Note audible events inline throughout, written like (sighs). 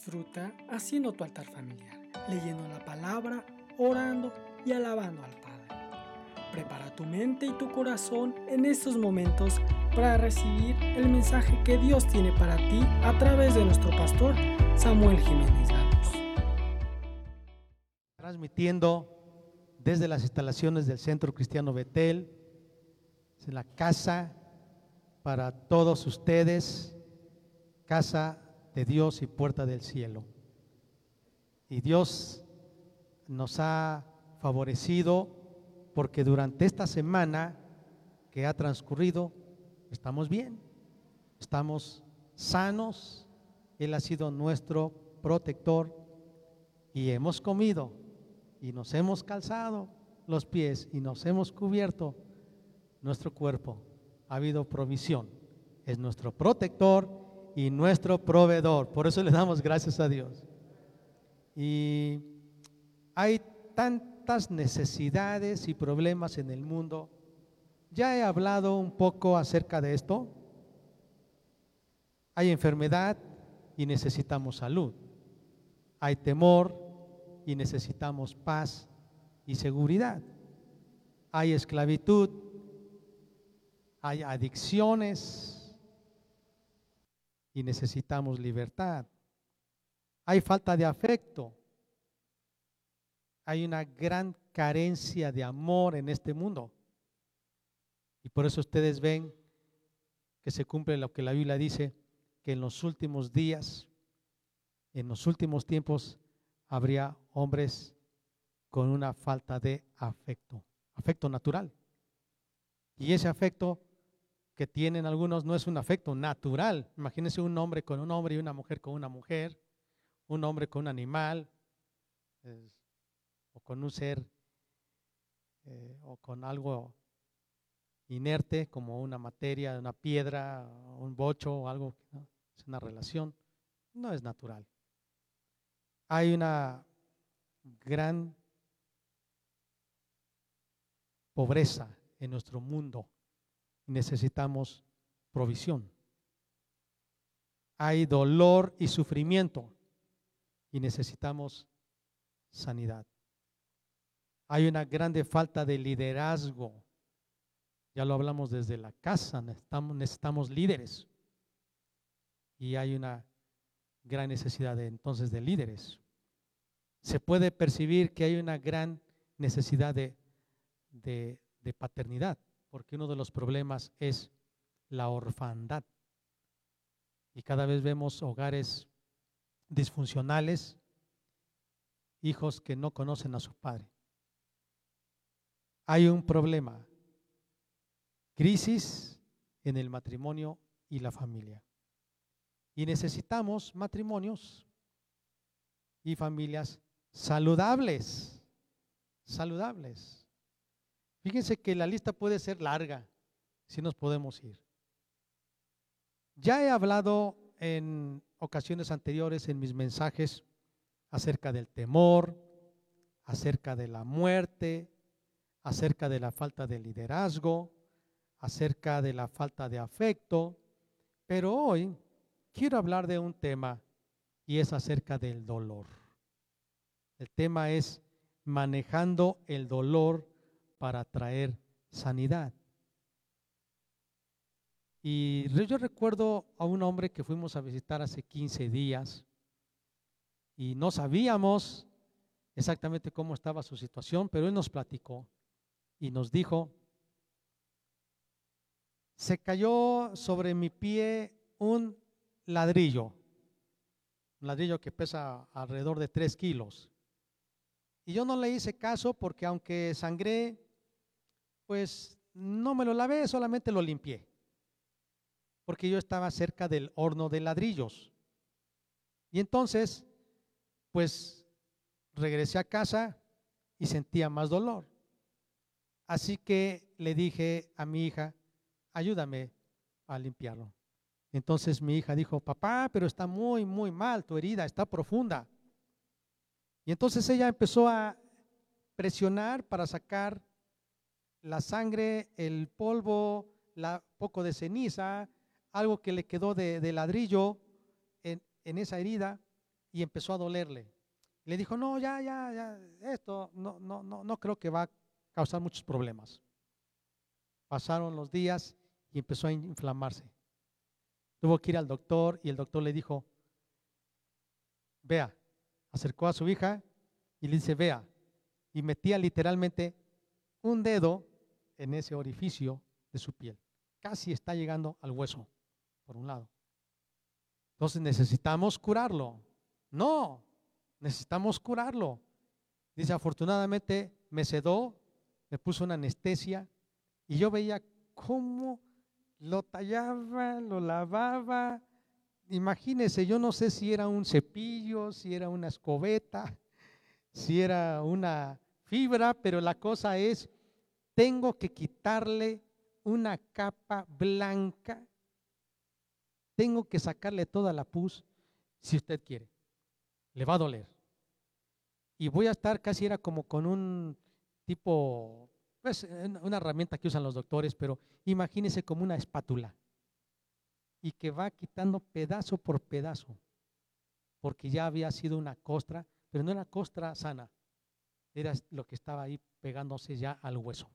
Disfruta haciendo tu altar familiar, leyendo la palabra, orando y alabando al Padre. Prepara tu mente y tu corazón en estos momentos para recibir el mensaje que Dios tiene para ti a través de nuestro pastor Samuel Jiménez Gatos. Transmitiendo desde las instalaciones del Centro Cristiano Betel, en la casa para todos ustedes, casa de Dios y puerta del cielo. Y Dios nos ha favorecido porque durante esta semana que ha transcurrido estamos bien, estamos sanos, Él ha sido nuestro protector y hemos comido y nos hemos calzado los pies y nos hemos cubierto nuestro cuerpo. Ha habido provisión. Es nuestro protector y nuestro proveedor. Por eso le damos gracias a Dios. Y hay tantas necesidades y problemas en el mundo. Ya he hablado un poco acerca de esto. Hay enfermedad y necesitamos salud. Hay temor y necesitamos paz y seguridad. Hay esclavitud, hay adicciones, y necesitamos libertad. Hay falta de afecto. Hay una gran carencia de amor en este mundo. Y por eso ustedes ven que se cumple lo que la Biblia dice, que en los últimos días, en los últimos tiempos, habría hombres con una falta de afecto, afecto natural. Y ese afecto que tienen algunos no es un afecto natural. Imagínense un hombre con un hombre y una mujer con una mujer, un hombre con un animal, o con un ser, eh, o con algo inerte como una materia, una piedra, un bocho o algo, es una relación, no es natural. Hay una gran pobreza en nuestro mundo necesitamos provisión. Hay dolor y sufrimiento y necesitamos sanidad. Hay una grande falta de liderazgo. Ya lo hablamos desde la casa, necesitamos, líderes. Y hay una gran necesidad de, entonces de líderes. Se puede percibir que hay una gran necesidad de, de paternidad porque uno de los problemas es la orfandad. Y cada vez vemos hogares disfuncionales, hijos que no conocen a su padre. Hay un problema, crisis en el matrimonio y la familia. Y necesitamos matrimonios y familias saludables, saludables. Fíjense que la lista puede ser larga, si nos podemos ir. Ya he hablado en ocasiones anteriores en mis mensajes acerca del temor, acerca de la muerte, acerca de la falta de liderazgo, acerca de la falta de afecto, pero hoy quiero hablar de un tema y es acerca del dolor. El tema es manejando el dolor para traer sanidad. Y yo recuerdo a un hombre que fuimos a visitar hace 15 días y no sabíamos exactamente cómo estaba su situación, pero él nos platicó y nos dijo, se cayó sobre mi pie un ladrillo, un ladrillo que pesa alrededor de 3 kilos. Y yo no le hice caso porque aunque sangré, pues no me lo lavé, solamente lo limpié. Porque yo estaba cerca del horno de ladrillos. Y entonces, pues regresé a casa y sentía más dolor. Así que le dije a mi hija, ayúdame a limpiarlo. Entonces mi hija dijo, papá, pero está muy, muy mal, tu herida está profunda. Y entonces ella empezó a presionar para sacar la sangre, el polvo, la, poco de ceniza, algo que le quedó de, ladrillo en, esa herida. y empezó a dolerle. Le dijo, no, ya, ya, ya, esto no, no, no, no creo que va a causar muchos problemas. Pasaron los días y empezó a inflamarse. Tuvo que ir al doctor y el doctor le dijo, vea, acercó a su hija y le dice, vea, y metía literalmente un dedo en ese orificio de su piel. Casi está llegando al hueso, por un lado. Entonces necesitamos curarlo. No, necesitamos curarlo. Dice, afortunadamente me sedó, me puso una anestesia y yo veía cómo lo tallaba, lo lavaba. Imagínese, yo no sé si era un cepillo, si era una escobeta, (laughs) si era una fibra, pero la cosa es, tengo que quitarle una capa blanca, tengo que sacarle toda la pus, si usted quiere, le va a doler. Y voy a estar casi era como con un tipo, pues una herramienta que usan los doctores, pero imagínese como una espátula y que va quitando pedazo por pedazo, porque ya había sido una costra, pero no era costra sana, era lo que estaba ahí pegándose ya al hueso.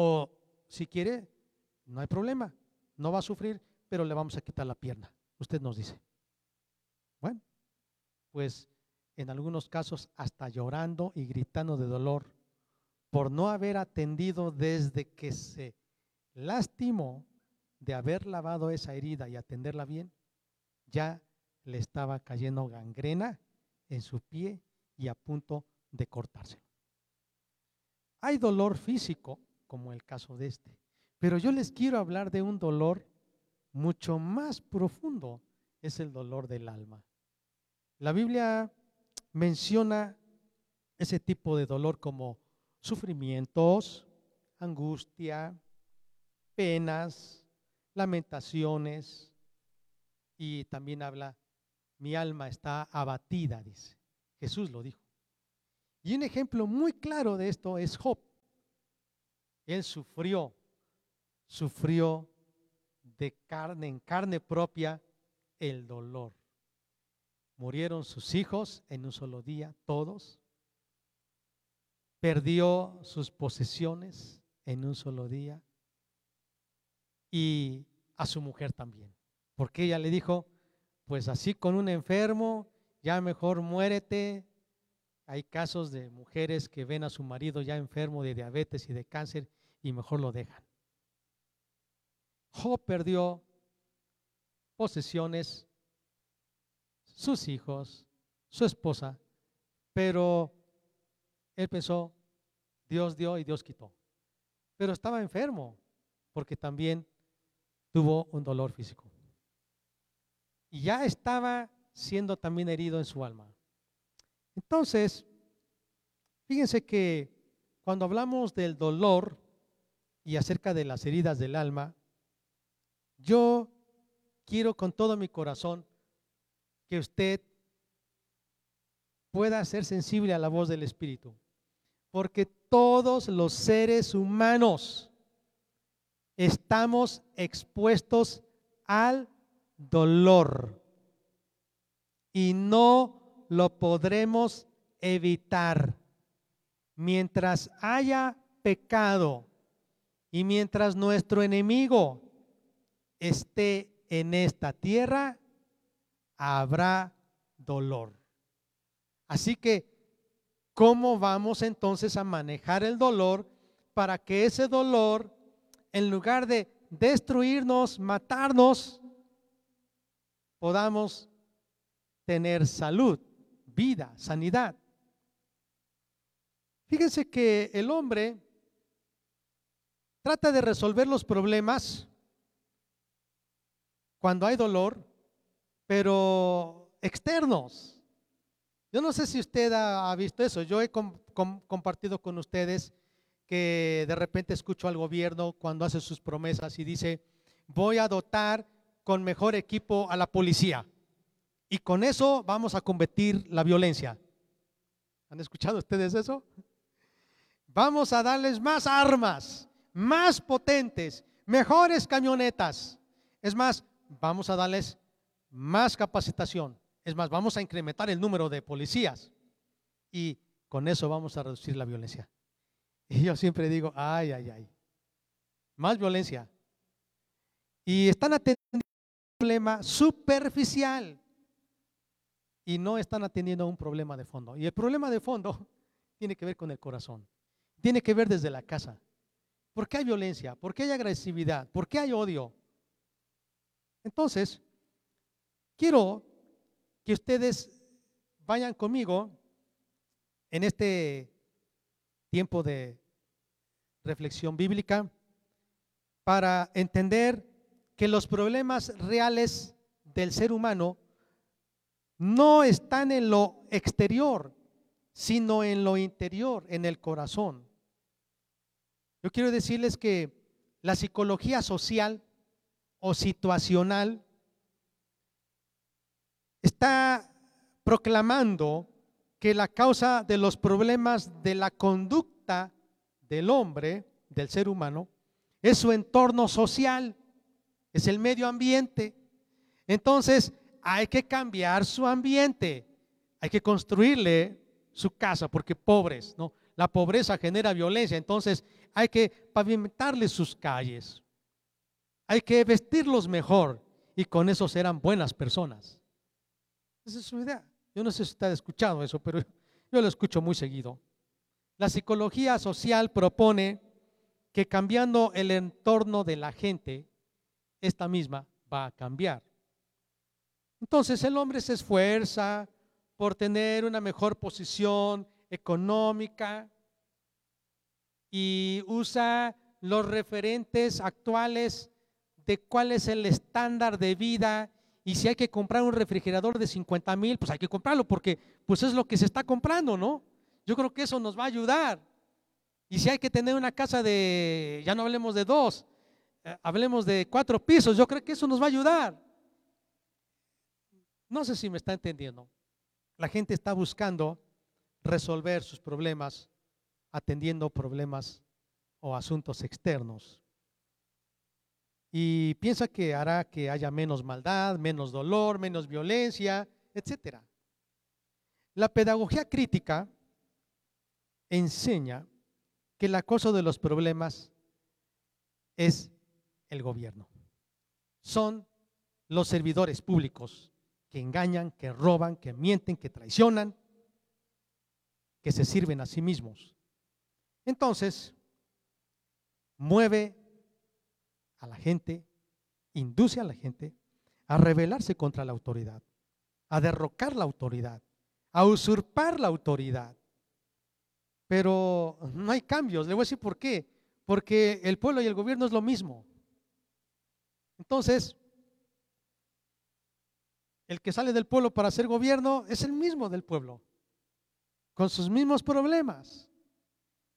O si quiere, no hay problema, no va a sufrir, pero le vamos a quitar la pierna. Usted nos dice. Bueno, pues en algunos casos hasta llorando y gritando de dolor por no haber atendido desde que se lastimó de haber lavado esa herida y atenderla bien, ya le estaba cayendo gangrena en su pie y a punto de cortárselo. Hay dolor físico, como el caso de este, pero yo les quiero hablar de un dolor mucho más profundo, es el dolor del alma. La Biblia menciona ese tipo de dolor como sufrimientos, angustia, penas, lamentaciones y también habla, mi alma está abatida, dice. Jesús lo dijo. Y un ejemplo muy claro de esto es Job. Él sufrió, sufrió de carne en carne propia el dolor. Murieron sus hijos en un solo día, todos. Perdió sus posesiones en un solo día. Y a su mujer también. Porque ella le dijo, pues así con un enfermo, ya mejor muérete. Hay casos de mujeres que ven a su marido ya enfermo de diabetes y de cáncer y mejor lo dejan. Job perdió posesiones, sus hijos, su esposa, pero él pensó, Dios dio y Dios quitó. Pero estaba enfermo, porque también tuvo un dolor físico. Y ya estaba siendo también herido en su alma. Entonces, fíjense que cuando hablamos del dolor y acerca de las heridas del alma, yo quiero con todo mi corazón que usted pueda ser sensible a la voz del Espíritu. Porque todos los seres humanos estamos expuestos al dolor y no lo podremos evitar. Mientras haya pecado y mientras nuestro enemigo esté en esta tierra, habrá dolor. Así que, ¿cómo vamos entonces a manejar el dolor para que ese dolor, en lugar de destruirnos, matarnos, podamos tener salud, vida, sanidad? Fíjense que el hombre trata de resolver los problemas cuando hay dolor, pero externos. Yo no sé si usted ha, visto eso. Yo he compartido con ustedes que de repente escucho al gobierno cuando hace sus promesas y dice, voy a dotar con mejor equipo a la policía. Y con eso vamos a combatir la violencia. ¿Han escuchado ustedes eso? Vamos a darles más armas, más potentes, mejores camionetas. Es más, vamos a darles más capacitación. Es más, vamos a incrementar el número de policías y con eso vamos a reducir la violencia. (laughs) Y yo siempre digo, ay, ay, ay, más violencia. Y están atendiendo un problema superficial y no están atendiendo un problema de fondo. Y el problema de fondo (laughs) tiene que ver con el corazón. Tiene que ver desde la casa. ¿Por qué hay violencia? ¿Por qué hay agresividad? ¿Por qué hay odio? Entonces, quiero que ustedes vayan conmigo en este tiempo de reflexión bíblica para entender que los problemas reales del ser humano no están en lo exterior, sino en lo interior, en el corazón. Yo quiero decirles que la psicología social o situacional está proclamando que la causa de los problemas de la conducta del hombre, del ser humano, es su entorno social, es el medio ambiente. Entonces, hay que cambiar su ambiente, hay que construirle su casa, porque pobres, ¿no? La pobreza genera violencia, entonces hay que pavimentarle sus calles, hay que vestirlos mejor y con eso serán buenas personas. Esa es su idea. Yo no sé si usted ha escuchado eso, pero (laughs) yo lo escucho muy seguido. La psicología social propone que cambiando el entorno de la gente, esta misma va a cambiar. Entonces el hombre se esfuerza por tener una mejor posición económica y usa los referentes actuales de cuál es el estándar de vida y si hay que comprar un refrigerador de 50 mil, pues hay que comprarlo porque pues es lo que se está comprando, ¿no? Yo creo que eso nos va a ayudar. Y si hay que tener una casa de, ya no hablemos de dos, eh, hablemos de cuatro pisos, yo creo que eso nos va a ayudar. No sé si me está entendiendo. La gente está buscando resolver sus problemas atendiendo problemas o asuntos externos. Y piensa que hará que haya menos maldad, menos dolor, menos violencia, etc. La pedagogía crítica enseña que la causa de los problemas es el gobierno. Son los servidores públicos que engañan, que roban, que mienten, que traicionan, que se sirven a sí mismos. Entonces, mueve a la gente, induce a la gente a rebelarse contra la autoridad, a derrocar la autoridad, a usurpar la autoridad. Pero no hay cambios. Le voy a decir por qué. Porque el pueblo y el gobierno es lo mismo. Entonces, el que sale del pueblo para hacer gobierno es el mismo del pueblo, con sus mismos problemas.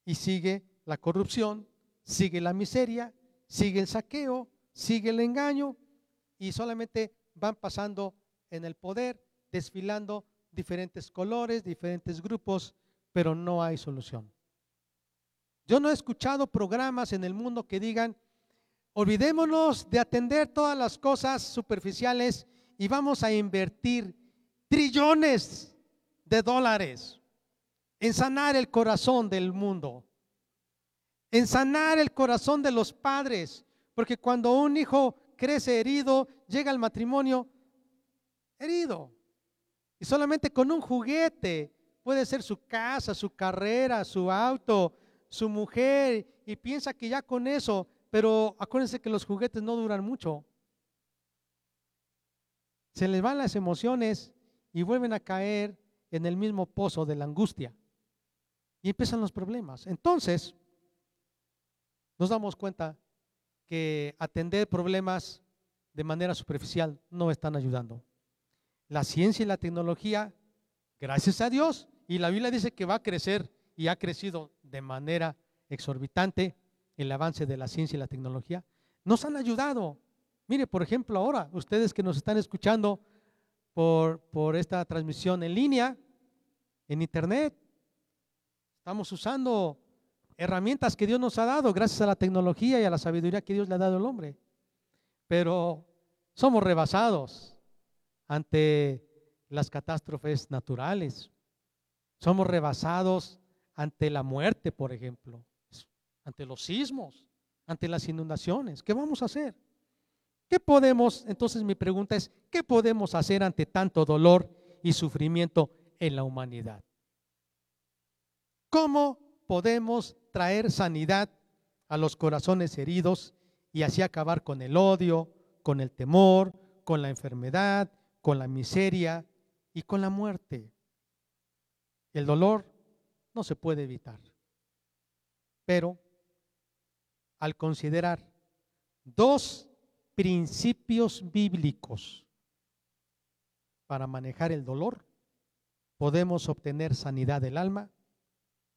Y sigue la corrupción, sigue la miseria, sigue el saqueo, sigue el engaño y solamente van pasando en el poder, desfilando diferentes colores, diferentes grupos, pero no hay solución. Yo no he escuchado programas en el mundo que digan, olvidémonos de atender todas las cosas superficiales y vamos a invertir trillones de dólares en sanar el corazón del mundo, en sanar el corazón de los padres, porque cuando un hijo crece herido, llega al matrimonio herido. Y solamente con un juguete puede ser su casa, su carrera, su auto, su mujer, y piensa que ya con eso, pero acuérdense que los juguetes no duran mucho se les van las emociones y vuelven a caer en el mismo pozo de la angustia. Y empiezan los problemas. Entonces, nos damos cuenta que atender problemas de manera superficial no están ayudando. La ciencia y la tecnología, gracias a Dios, y la Biblia dice que va a crecer y ha crecido de manera exorbitante el avance de la ciencia y la tecnología, nos han ayudado Mire, por ejemplo, ahora, ustedes que nos están escuchando por, por esta transmisión en línea, en internet, estamos usando herramientas que Dios nos ha dado gracias a la tecnología y a la sabiduría que Dios le ha dado al hombre. Pero somos rebasados ante las catástrofes naturales. Somos rebasados ante la muerte, por ejemplo, ante los sismos, ante las inundaciones. ¿Qué vamos a hacer? ¿Qué podemos, entonces mi pregunta es, ¿qué podemos hacer ante tanto dolor y sufrimiento en la humanidad? ¿Cómo podemos traer sanidad a los corazones heridos y así acabar con el odio, con el temor, con la enfermedad, con la miseria y con la muerte? El dolor no se puede evitar. Pero al considerar dos principios bíblicos para manejar el dolor, podemos obtener sanidad del alma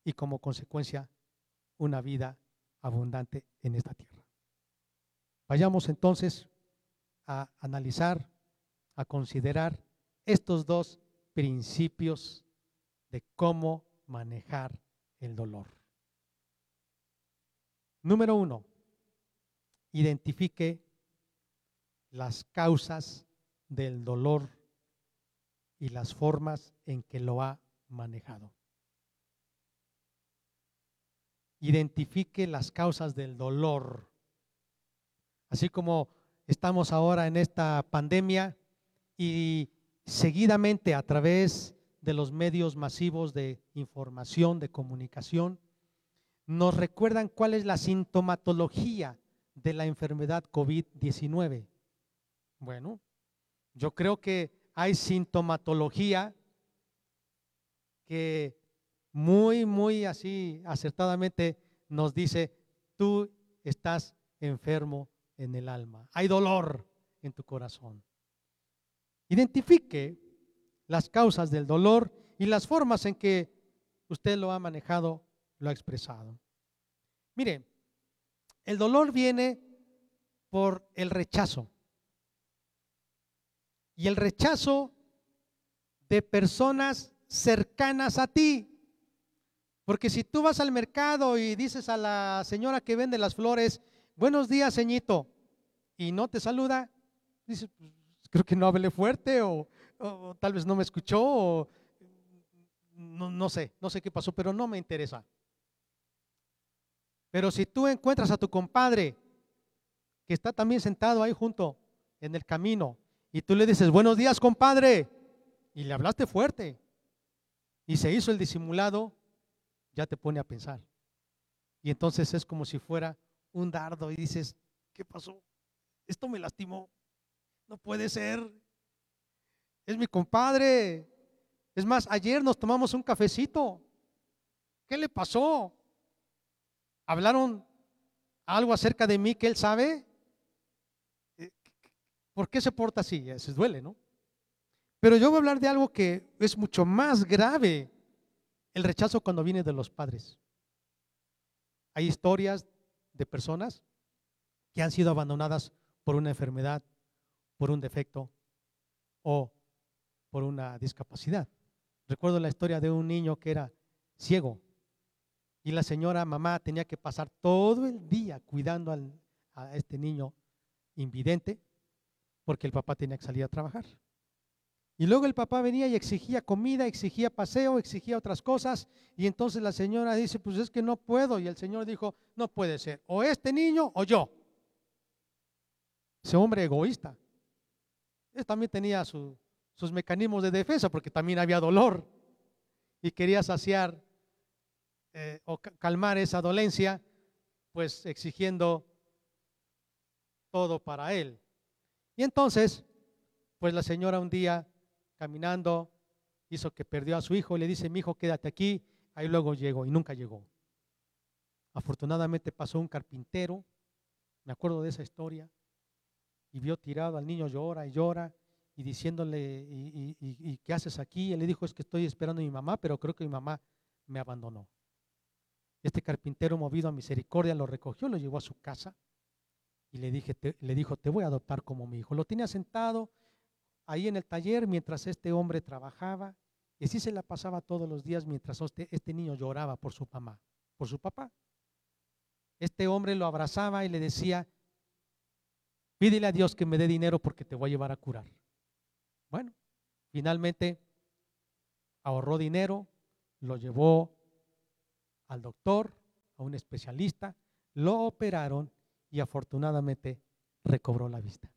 y como consecuencia una vida abundante en esta tierra. Vayamos entonces a analizar, a considerar estos dos principios de cómo manejar el dolor. Número uno, identifique las causas del dolor y las formas en que lo ha manejado. Identifique las causas del dolor. Así como estamos ahora en esta pandemia y seguidamente a través de los medios masivos de información, de comunicación, nos recuerdan cuál es la sintomatología de la enfermedad COVID-19. Bueno, yo creo que hay sintomatología que muy, muy así acertadamente nos dice, tú estás enfermo en el alma, hay dolor en tu corazón. Identifique las causas del dolor y las formas en que usted lo ha manejado, lo ha expresado. Mire, el dolor viene por el rechazo. Y el rechazo de personas cercanas a ti. Porque si tú vas al mercado y dices a la señora que vende las flores, buenos días, ceñito, y no te saluda, dices, pues, creo que no hablé fuerte o, tal vez no me escuchó o no, no sé, no sé qué pasó, pero no me interesa. Pero si tú encuentras a tu compadre que está también sentado ahí junto en el camino y tú le dices, buenos días compadre, y le hablaste fuerte y se hizo el disimulado, ya te pone a pensar. Y entonces es como si fuera un dardo y dices, ¿qué pasó? Esto me lastimó. No puede ser es mi compadre. Es más, ayer nos tomamos un cafecito. ¿Qué le pasó? ¿Hablaron algo acerca de mí que él sabe? Eh, ¿Por qué se porta así? Se duele, ¿no? Pero yo voy a hablar de algo que es mucho más grave, el rechazo cuando viene de los padres. Hay historias de personas que han sido abandonadas por una enfermedad, por un defecto o por una discapacidad. Recuerdo la historia de un niño que era ciego y la señora mamá tenía que pasar todo el día cuidando a este niño invidente porque el papá tenía que salir a trabajar. Y luego el papá venía y exigía comida, exigía paseo, exigía otras cosas. Y entonces la señora dice, pues es que no puedo. Y el señor dijo, no puede ser, o este niño o yo. Ese hombre egoísta. Él también tenía su, sus mecanismos de defensa, porque también había dolor y quería saciar eh, o calmar esa dolencia, pues exigiendo todo para él. Y entonces, pues la señora un día caminando hizo que perdió a su hijo y le dice, mi hijo, quédate aquí, ahí luego llegó y nunca llegó. Afortunadamente pasó un carpintero, me acuerdo de esa historia, y vio tirado al niño llora y llora y diciéndole, ¿y, qué haces aquí? Él le dijo, es que estoy esperando a mi mamá, pero creo que mi mamá me abandonó. Este carpintero movido a misericordia lo recogió, lo llevó a su casa y le, dije, le dijo, te voy a adoptar como mi hijo. Lo tenía sentado ahí en el taller mientras este hombre trabajaba y así se la pasaba todos los días mientras este, este niño lloraba por su mamá, por su papá. Este hombre lo abrazaba y le decía, pídele a Dios que me dé dinero porque te voy a llevar a curar. Bueno, Finalmente ahorró dinero, lo llevó al doctor, a un especialista, lo operaron y afortunadamente recobró la vista.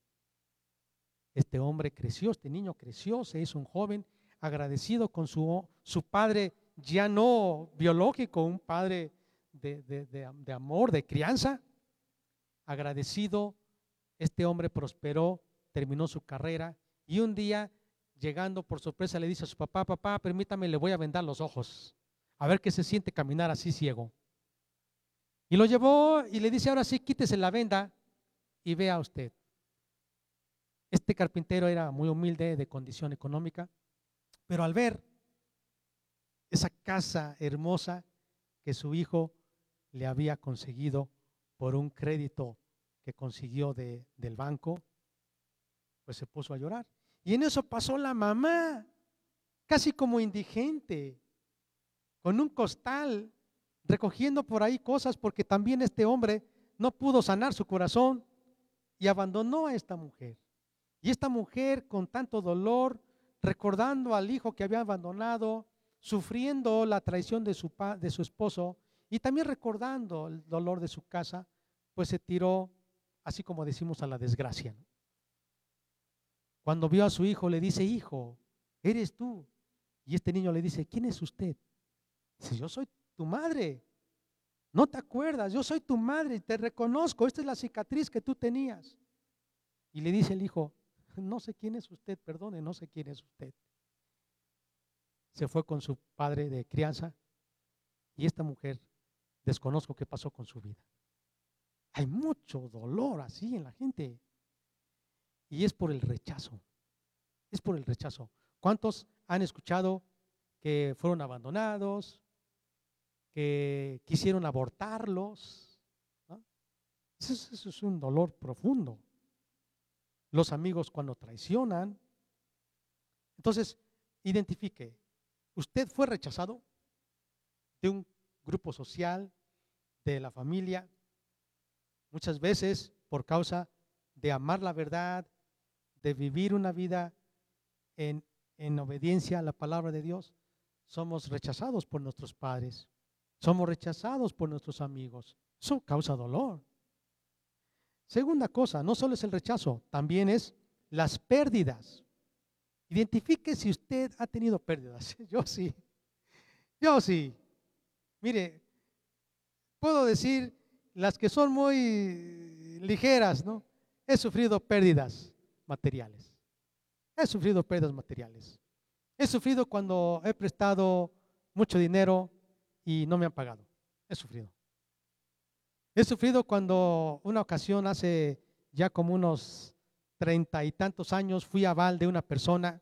Este hombre creció, este niño creció, se hizo un joven agradecido con su, su padre ya no biológico, un padre de, de amor, de crianza. Agradecido, este hombre prosperó, terminó su carrera y un día, llegando por sorpresa, le dice a su papá, papá, permítame, le voy a vendar los ojos, a ver qué se siente caminar así ciego. Y lo llevó y le dice, ahora sí, quítese la venda y vea usted. Este carpintero era muy humilde, de condición económica, pero al ver esa casa hermosa que su hijo le había conseguido por un crédito que consiguió de, del banco, pues se puso a llorar. Y en eso pasó la mamá, casi como indigente, con un costal, recogiendo por ahí cosas, porque también este hombre no pudo sanar su corazón y abandonó a esta mujer. Y esta mujer con tanto dolor, recordando al hijo que había abandonado, sufriendo la traición de su, de su esposo y también recordando el dolor de su casa, pues se tiró, así como decimos, a la desgracia. Cuando vio a su hijo, le dice, hijo, eres tú. Y este niño le dice, ¿quién es usted? Dice, yo soy tu madre. No te acuerdas, yo soy tu madre, te reconozco, esta es la cicatriz que tú tenías. Y le dice el hijo, no sé quién es usted, perdone, no sé quién es usted. Se fue con su padre de crianza y esta mujer desconozco qué pasó con su vida. Hay mucho dolor así en la gente. Y es por el rechazo. Es por el rechazo. ¿Cuántos han escuchado que fueron abandonados, que quisieron abortarlos? eso es un dolor profundo los amigos cuando traicionan. Entonces, identifique, usted fue rechazado de un grupo social, de la familia, muchas veces por causa de amar la verdad, de vivir una vida en, en obediencia a la palabra de Dios, somos rechazados por nuestros padres, somos rechazados por nuestros amigos. Eso causa dolor. Segunda cosa, no solo es el rechazo, también es las pérdidas. Identifique si usted ha tenido pérdidas. (laughs) Yo sí. Yo sí. Mire, puedo decir las que son muy ligeras, ¿no? He sufrido pérdidas materiales. He sufrido pérdidas materiales. He sufrido cuando he prestado mucho dinero y no me han pagado. He sufrido. He sufrido cuando una ocasión hace ya como unos treinta y tantos años fui aval de una persona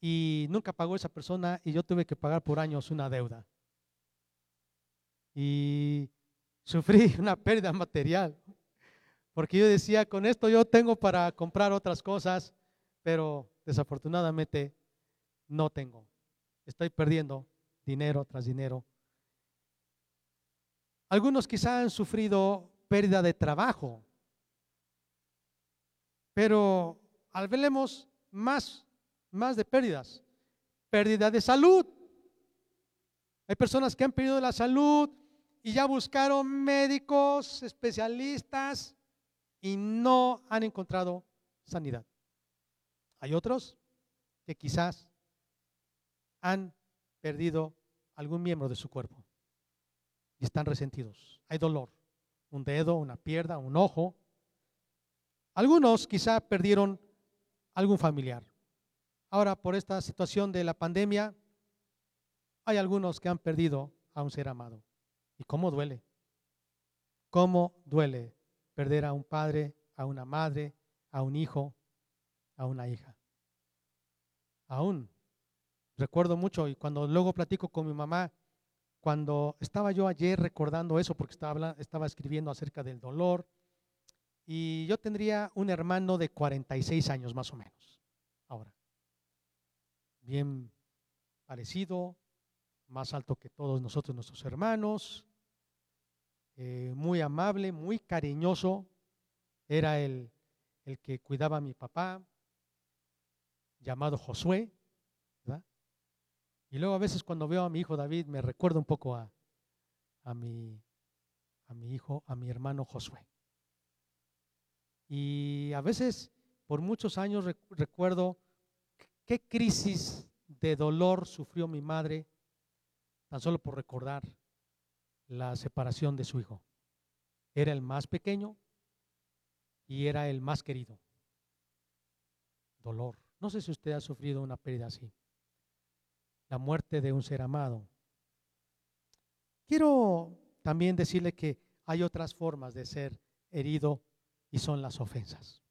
y nunca pagó esa persona y yo tuve que pagar por años una deuda. Y sufrí (laughs) una pérdida material, porque yo decía, con esto yo tengo para comprar otras cosas, pero desafortunadamente no tengo. Estoy perdiendo dinero tras dinero algunos quizá han sufrido pérdida de trabajo, pero al veremos más, más de pérdidas, pérdida de salud. Hay personas que han perdido la salud y ya buscaron médicos, especialistas y no han encontrado sanidad. Hay otros que quizás han perdido algún miembro de su cuerpo y están resentidos. Hay dolor, un dedo, una pierna, un ojo. Algunos quizá perdieron algún familiar. Ahora, por esta situación de la pandemia, hay algunos que han perdido a un ser amado. ¿Y cómo duele? ¿Cómo duele perder a un padre, a una madre, a un hijo, a una hija? Aún recuerdo mucho y cuando luego platico con mi mamá, cuando estaba yo ayer recordando eso, porque estaba, estaba escribiendo acerca del dolor, y yo tendría un hermano de 46 años más o menos, ahora. Bien parecido, más alto que todos nosotros, nuestros hermanos, eh, muy amable, muy cariñoso, era el, el que cuidaba a mi papá. llamado Josué. Y luego a veces cuando veo a mi hijo David me recuerdo un poco a, a, mi, a mi hijo, a mi hermano Josué. Y a veces por muchos años recuerdo qué crisis de dolor sufrió mi madre tan solo por recordar la separación de su hijo. Era el más pequeño y era el más querido. Dolor. No sé si usted ha sufrido una pérdida así. La muerte de un ser amado. Quiero también decirle que hay otras formas de ser herido y son las ofensas.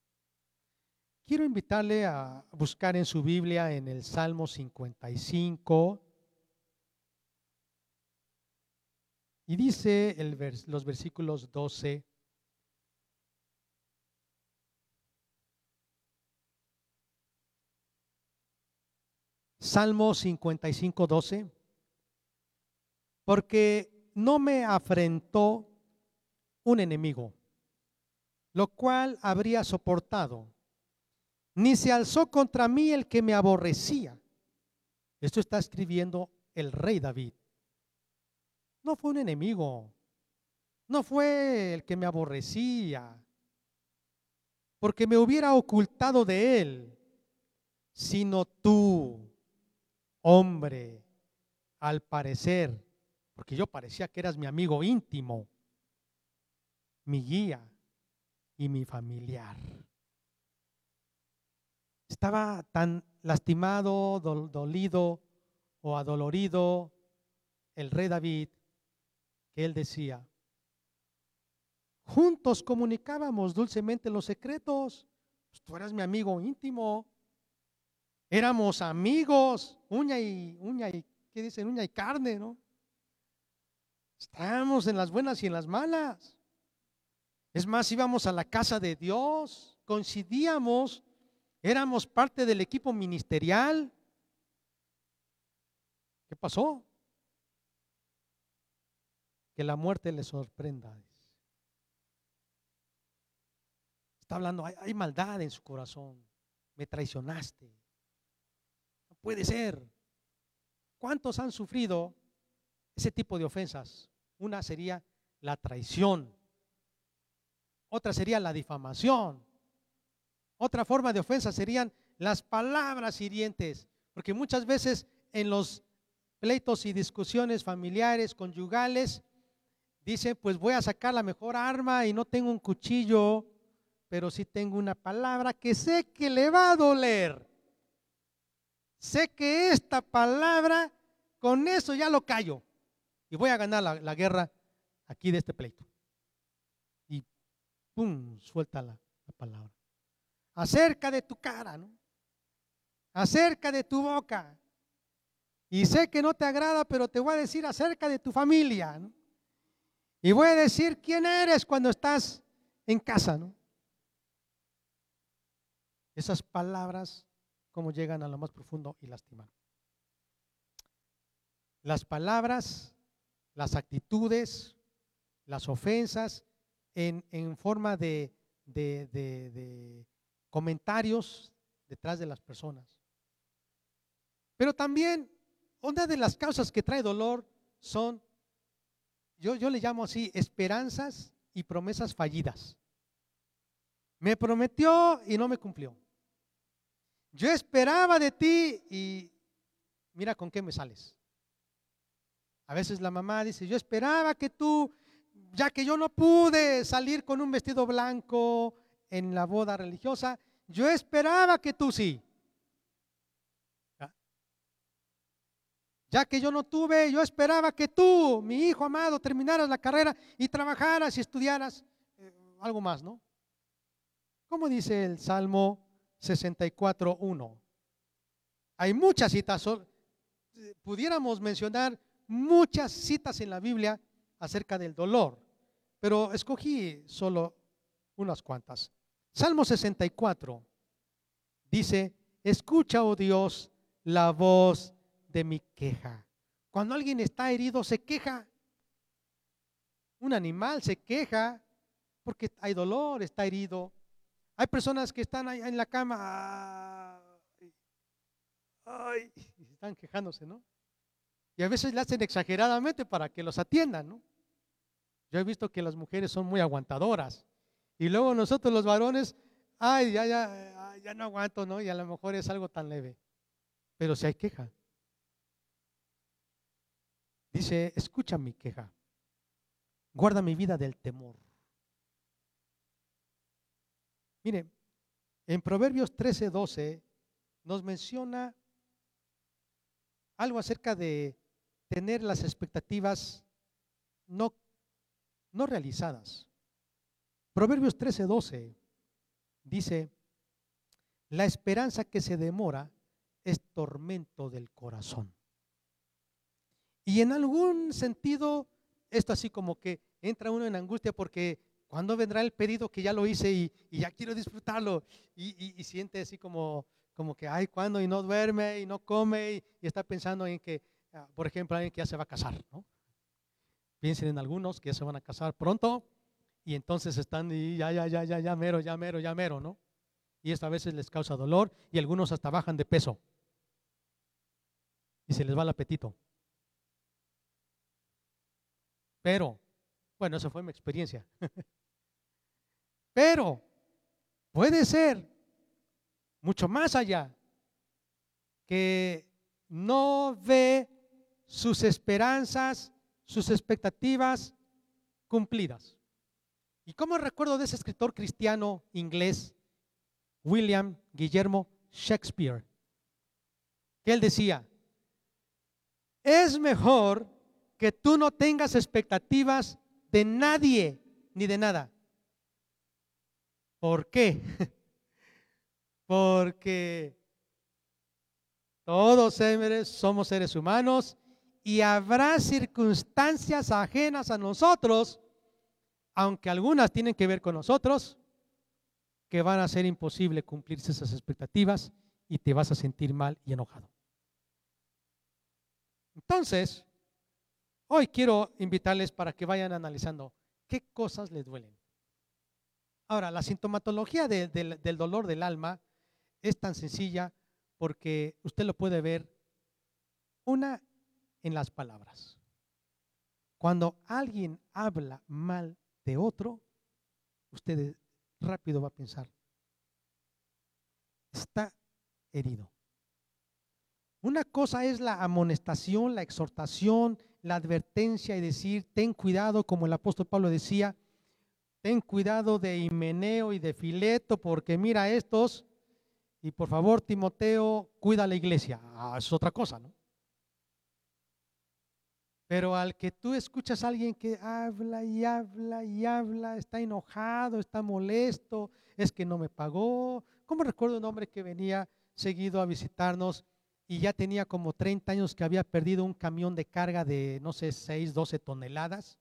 Quiero invitarle a buscar en su Biblia en el Salmo 55. Y dice los versículos 12 Salmo 55, 12. Porque no me afrentó un enemigo, lo cual habría soportado, ni se alzó contra mí el que me aborrecía. Esto está escribiendo el rey David. No fue un enemigo, no fue el que me aborrecía, porque me hubiera ocultado de él, sino tú, hombre, al parecer, porque yo parecía que eras mi amigo íntimo, mi guía y mi familiar. Estaba tan lastimado, dolido o adolorido el rey David que él decía, juntos comunicábamos dulcemente los secretos, pues tú eras mi amigo íntimo, Éramos amigos, uña y uña y ¿qué dicen? Uña y carne, ¿no? Estábamos en las buenas y en las malas. Es más, íbamos a la casa de Dios, coincidíamos, éramos parte del equipo ministerial. ¿Qué pasó? Que la muerte le sorprenda. Está hablando, hay maldad en su corazón. Me traicionaste puede ser. ¿Cuántos han sufrido ese tipo de ofensas? Una sería la traición. Otra sería la difamación. Otra forma de ofensa serían las palabras hirientes. Porque muchas veces en los pleitos y discusiones familiares, conyugales, dicen, pues voy a sacar la mejor arma y no tengo un cuchillo, pero sí tengo una palabra que sé que le va a doler. Sé que esta palabra, con eso ya lo callo. Y voy a ganar la, guerra aquí de este pleito. Y pum, suelta la, la palabra. Acerca de tu cara, ¿no? Acerca de tu boca. Y sé que no te agrada, pero te voy a decir acerca de tu familia. Y voy a decir quién eres cuando estás en casa, ¿no? Esas palabras cómo llegan a lo más profundo y lastiman. Las palabras, las actitudes, las ofensas en, forma de, de comentarios detrás de las personas. Pero también una de las causas que trae dolor son, yo, yo le llamo así, esperanzas y promesas fallidas. Me prometió y no me cumplió. Yo esperaba de ti y mira con qué me sales. A veces la mamá dice, yo esperaba que tú, ya que yo no pude salir con un vestido blanco en la boda religiosa, yo esperaba que tú sí. Ya que yo no tuve, yo esperaba que tú, mi hijo amado, terminaras la carrera y trabajaras y estudiaras eh, algo más, ¿no? ¿Cómo dice el Salmo 64.1. Hay muchas citas, pudiéramos mencionar muchas citas en la Biblia acerca del dolor, pero escogí solo unas cuantas. Salmo 64 dice, escucha, oh Dios, la voz de mi queja. Cuando alguien está herido, se queja. Un animal se queja porque hay dolor, está herido. Hay personas que están ahí en la cama ay, están quejándose, ¿no? Y a veces le hacen exageradamente para que los atiendan, ¿no? Yo he visto que las mujeres son muy aguantadoras. Y luego nosotros los varones, ay, ya, ya, ya no aguanto, ¿no? Y a lo mejor es algo tan leve. Pero si hay queja. Dice, escucha mi queja. Guarda mi vida del temor. Mire, en Proverbios 13, 12 nos menciona algo acerca de tener las expectativas no, no realizadas. Proverbios 13, 12 dice, la esperanza que se demora es tormento del corazón. Y en algún sentido, esto así como que entra uno en angustia porque cuando vendrá el pedido que ya lo hice y, ya quiero disfrutarlo? Y, siente así como, como que, ay, cuando y no duerme y no come y, está pensando en que, ah, por ejemplo, alguien que ya se va a casar, ¿no? Piensen en algunos que ya se van a casar pronto y entonces están y ya, ya, ya, ya, ya, mero, ya, mero, ya, mero, ¿no? Y esto a veces les causa dolor y algunos hasta bajan de peso y se les va el apetito. Pero, bueno, esa fue mi experiencia. (laughs) Pero puede ser mucho más allá que no ve sus esperanzas, sus expectativas cumplidas. ¿Y cómo recuerdo de ese escritor cristiano inglés, William Guillermo Shakespeare? Que él decía, es mejor que tú no tengas expectativas de nadie ni de nada. ¿Por qué? (laughs) Porque todos somos seres humanos y habrá circunstancias ajenas a nosotros, aunque algunas tienen que ver con nosotros, que van a ser imposible cumplirse esas expectativas y te vas a sentir mal y enojado. Entonces, hoy quiero invitarles para que vayan analizando qué cosas les duelen. Ahora, la sintomatología del dolor del alma es tan sencilla porque usted lo puede ver, una, en las palabras. Cuando alguien habla mal de otro, usted rápido va a pensar, está herido. Una cosa es la amonestación, la exhortación, la advertencia y decir, ten cuidado, como el apóstol Pablo decía, ten cuidado de Himeneo y de Fileto, porque mira estos, y por favor, Timoteo, cuida la iglesia. Ah, es otra cosa, ¿no? Pero al que tú escuchas a alguien que habla y habla y habla, está enojado, está molesto, es que no me pagó. ¿Cómo recuerdo un hombre que venía seguido a visitarnos y ya tenía como 30 años que había perdido un camión de carga de, no sé, 6, 12 toneladas,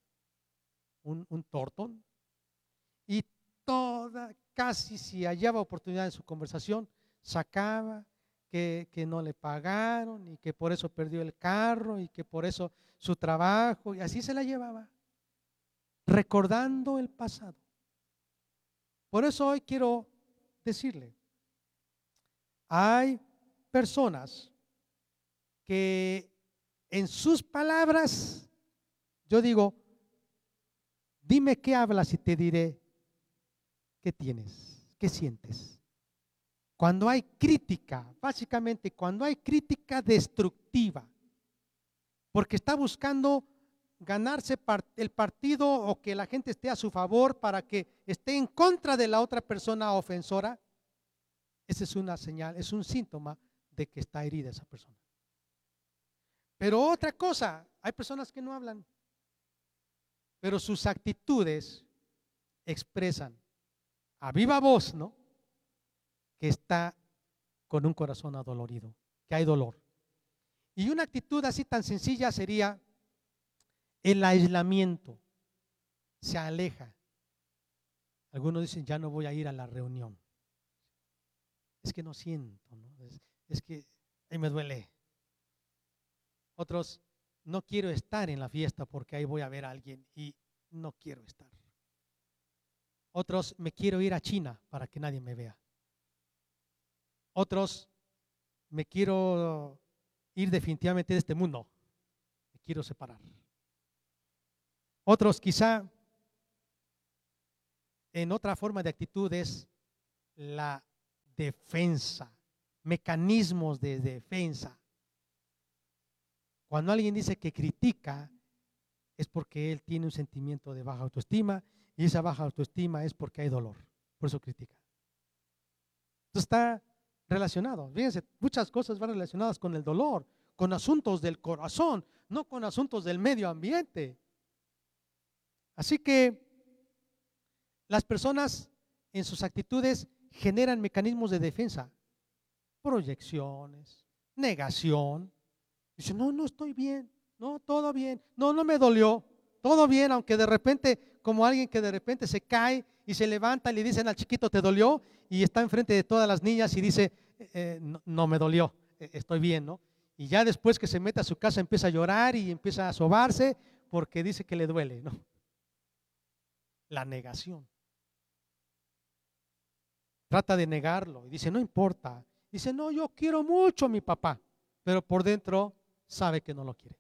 un, un tortón? Y toda, casi si hallaba oportunidad en su conversación, sacaba que, no le pagaron y que por eso perdió el carro y que por eso su trabajo, y así se la llevaba, recordando el pasado. Por eso hoy quiero decirle, hay personas que en sus palabras, yo digo, dime qué hablas y te diré qué tienes, qué sientes. Cuando hay crítica, básicamente cuando hay crítica destructiva, porque está buscando ganarse el partido o que la gente esté a su favor para que esté en contra de la otra persona ofensora, esa es una señal, es un síntoma de que está herida esa persona. Pero otra cosa, hay personas que no hablan, pero sus actitudes expresan a viva voz, ¿no? que está con un corazón adolorido, que hay dolor. Y una actitud así tan sencilla sería el aislamiento. Se aleja. Algunos dicen, ya no voy a ir a la reunión. Es que no siento, Es, que ahí me duele. Otros, no quiero estar en la fiesta porque ahí voy a ver a alguien y no quiero estar. Otros, me quiero ir a China para que nadie me vea. Otros, me quiero ir definitivamente de este mundo, me quiero separar. Otros quizá en otra forma de actitud es la defensa, mecanismos de defensa. Cuando alguien dice que critica, es porque él tiene un sentimiento de baja autoestima y esa baja autoestima es porque hay dolor. Por eso critica. Esto está relacionado. Fíjense, muchas cosas van relacionadas con el dolor, con asuntos del corazón, no con asuntos del medio ambiente. Así que las personas en sus actitudes generan mecanismos de defensa, proyecciones, negación. Dice, no, no estoy bien, no, todo bien, no, no me dolió, todo bien, aunque de repente, como alguien que de repente se cae y se levanta y le dicen al chiquito, ¿te dolió? Y está enfrente de todas las niñas y dice, eh, no, me dolió, eh, estoy bien, ¿no? Y ya después que se mete a su casa empieza a llorar y empieza a sobarse porque dice que le duele, ¿no? La negación. Trata de negarlo y dice, no importa. Dice, no, yo quiero mucho a mi papá, pero por dentro sabe que no lo quiere.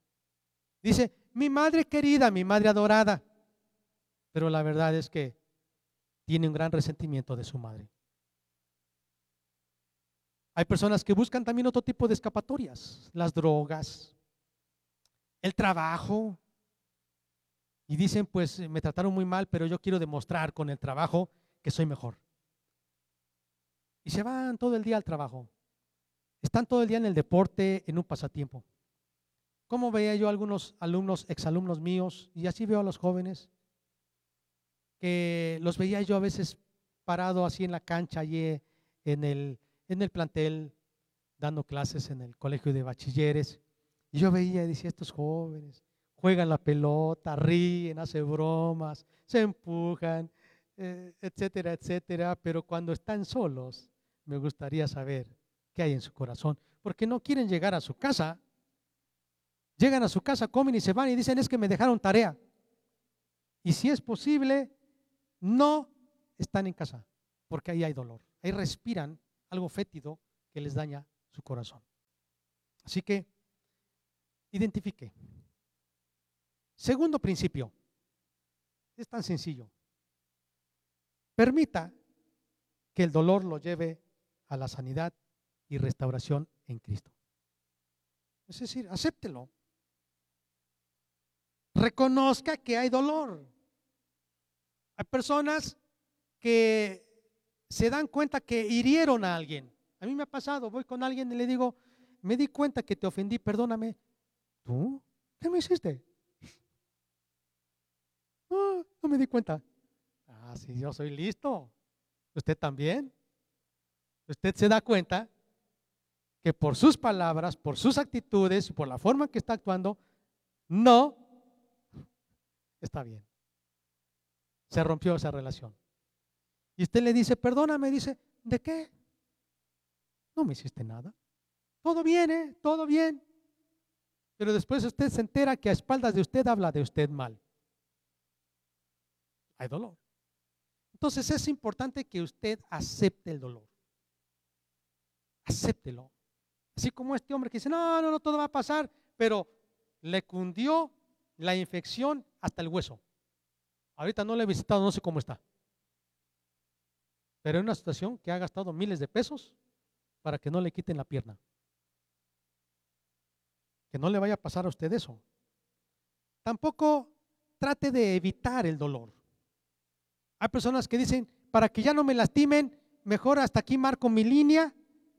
Dice, mi madre querida, mi madre adorada, pero la verdad es que tiene un gran resentimiento de su madre. Hay personas que buscan también otro tipo de escapatorias, las drogas, el trabajo, y dicen, pues me trataron muy mal, pero yo quiero demostrar con el trabajo que soy mejor y se van todo el día al trabajo. Están todo el día en el deporte, en un pasatiempo. ¿Cómo veía yo a algunos alumnos, exalumnos míos, y así veo a los jóvenes, que los veía yo a veces parado así en la cancha, allí en el, en el plantel, dando clases en el colegio de bachilleres. Y yo veía y decía, estos jóvenes juegan la pelota, ríen, hacen bromas, se empujan, eh, etcétera, etcétera, pero cuando están solos, me gustaría saber qué hay en su corazón, porque no quieren llegar a su casa. Llegan a su casa, comen y se van y dicen es que me dejaron tarea. Y si es posible, no están en casa, porque ahí hay dolor. Ahí respiran algo fétido que les daña su corazón. Así que, identifique. Segundo principio, es tan sencillo. Permita que el dolor lo lleve a la sanidad y restauración en Cristo. Es decir, acéptelo. Reconozca que hay dolor. Hay personas que se dan cuenta que hirieron a alguien. A mí me ha pasado, voy con alguien y le digo, me di cuenta que te ofendí, perdóname. ¿Tú? ¿Qué me hiciste? No, no me di cuenta. Ah, sí, yo soy listo. ¿Usted también? usted se da cuenta que por sus palabras, por sus actitudes por la forma en que está actuando, no está bien. Se rompió esa relación. Y usted le dice, perdóname, dice, ¿de qué? No me hiciste nada. Todo bien, ¿eh? Todo bien. Pero después usted se entera que a espaldas de usted habla de usted mal. Hay dolor. Entonces es importante que usted acepte el dolor acéptelo. Así como este hombre que dice, no, no, no, todo va a pasar, pero le cundió la infección hasta el hueso. Ahorita no le he visitado, no sé cómo está. Pero en una situación que ha gastado miles de pesos para que no le quiten la pierna. Que no le vaya a pasar a usted eso. Tampoco trate de evitar el dolor. Hay personas que dicen, para que ya no me lastimen, mejor hasta aquí marco mi línea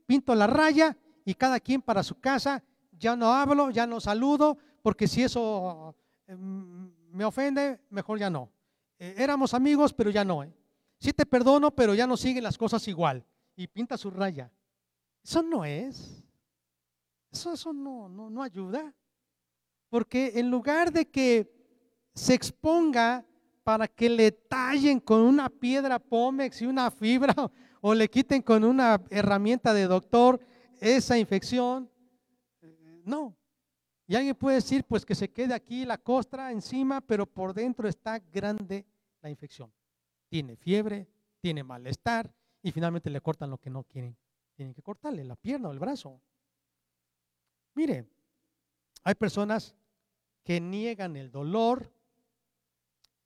pinto la raya y cada quien para su casa, ya no hablo, ya no saludo, porque si eso me ofende, mejor ya no. Eh, éramos amigos, pero ya no. ¿eh? Sí te perdono, pero ya no siguen las cosas igual. Y pinta su raya. Eso no es. Eso, eso no, no, no ayuda. Porque en lugar de que se exponga para que le tallen con una piedra pómex y una fibra (laughs) o le quiten con una herramienta de doctor esa infección. No. Y alguien puede decir, pues que se quede aquí la costra encima, pero por dentro está grande la infección. Tiene fiebre, tiene malestar y finalmente le cortan lo que no quieren. Tienen que cortarle la pierna o el brazo. Mire, hay personas que niegan el dolor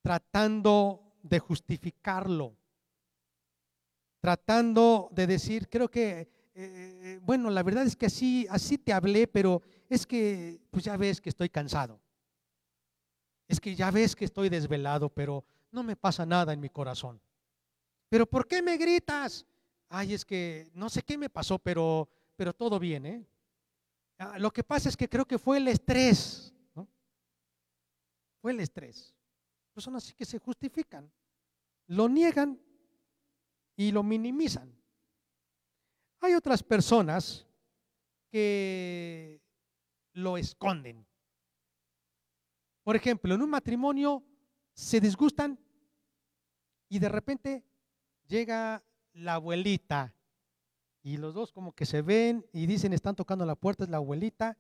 tratando de justificarlo, tratando de decir, creo que, eh, bueno, la verdad es que así, así te hablé, pero es que, pues ya ves que estoy cansado. Es que ya ves que estoy desvelado, pero no me pasa nada en mi corazón. Pero ¿por qué me gritas? Ay, es que no sé qué me pasó, pero, pero todo bien, ¿eh? Ah, lo que pasa es que creo que fue el estrés, ¿no? Fue el estrés. Personas así que se justifican, lo niegan y lo minimizan. Hay otras personas que lo esconden. Por ejemplo, en un matrimonio se disgustan y de repente llega la abuelita y los dos como que se ven y dicen, están tocando la puerta, es la abuelita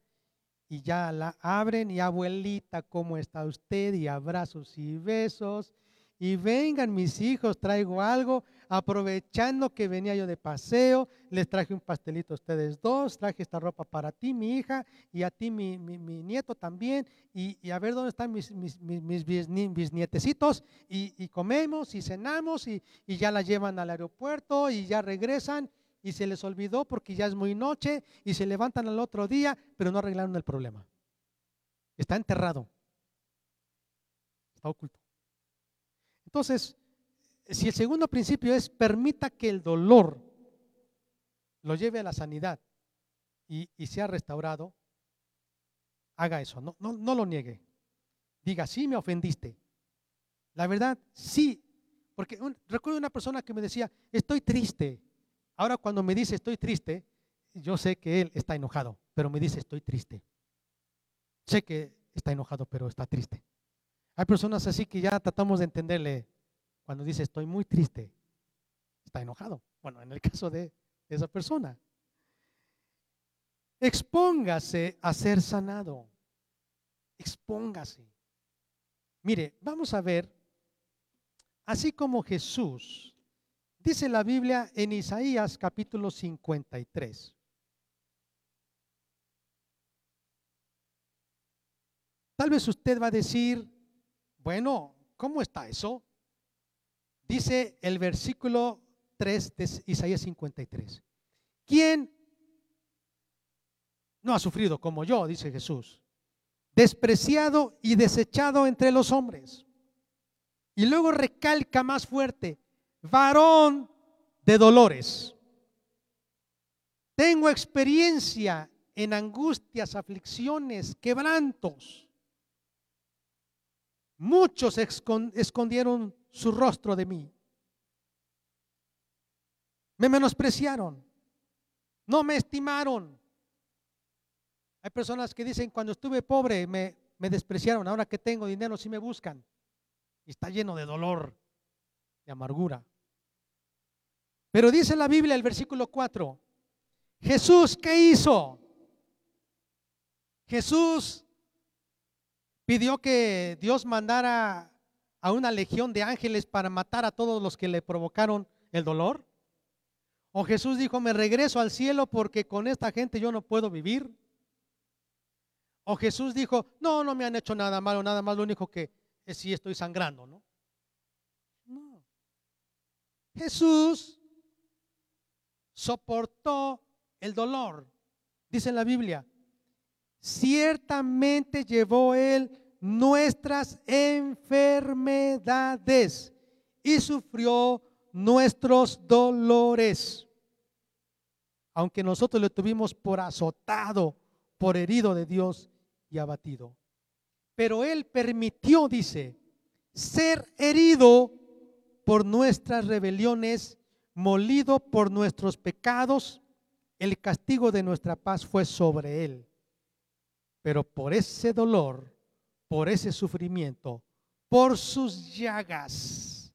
y ya la abren y abuelita, ¿cómo está usted? Y abrazos y besos y vengan mis hijos, traigo algo, aprovechando que venía yo de paseo, les traje un pastelito a ustedes dos, traje esta ropa para ti, mi hija, y a ti, mi, nieto también, y, a ver dónde están mis, mis, mis, bisnietecitos, y, y, comemos y cenamos, y, y ya la llevan al aeropuerto, y ya regresan, y se les olvidó porque ya es muy noche, y se levantan al otro día, pero no arreglaron el problema. Está enterrado, está oculto. Entonces, si el segundo principio es permita que el dolor lo lleve a la sanidad y, sea restaurado, haga eso, no, lo niegue. Diga, sí me ofendiste. La verdad, sí. Porque recuerdo una persona que me decía, estoy triste. Ahora cuando me dice estoy triste, yo sé que él está enojado, pero me dice estoy triste. Sé que está enojado, pero está triste. Hay personas así que ya tratamos de entenderle cuando dice estoy muy triste, está enojado. Bueno, en el caso de esa persona. Expóngase a ser sanado. Expóngase. Mire, vamos a ver, así como Jesús, dice la Biblia en Isaías capítulo 53. Tal vez usted va a decir, bueno, ¿cómo está eso? Dice el versículo 3 de Isaías 53. ¿Quién no ha sufrido como yo, dice Jesús? Despreciado y desechado entre los hombres. Y luego recalca más fuerte, varón de dolores. Tengo experiencia en angustias, aflicciones, quebrantos. Muchos escondieron su rostro de mí. Me menospreciaron. No me estimaron. Hay personas que dicen, cuando estuve pobre me, me despreciaron. Ahora que tengo dinero sí me buscan. Y está lleno de dolor, de amargura. Pero dice la Biblia, el versículo 4, Jesús, ¿qué hizo? Jesús pidió que Dios mandara a una legión de ángeles para matar a todos los que le provocaron el dolor? ¿O Jesús dijo, me regreso al cielo porque con esta gente yo no puedo vivir? ¿O Jesús dijo, no, no me han hecho nada malo, nada más lo único que es si estoy sangrando, ¿no? No. Jesús soportó el dolor, dice la Biblia. Ciertamente llevó él nuestras enfermedades y sufrió nuestros dolores. Aunque nosotros le tuvimos por azotado, por herido de Dios y abatido. Pero Él permitió, dice, ser herido por nuestras rebeliones, molido por nuestros pecados. El castigo de nuestra paz fue sobre Él. Pero por ese dolor por ese sufrimiento, por sus llagas.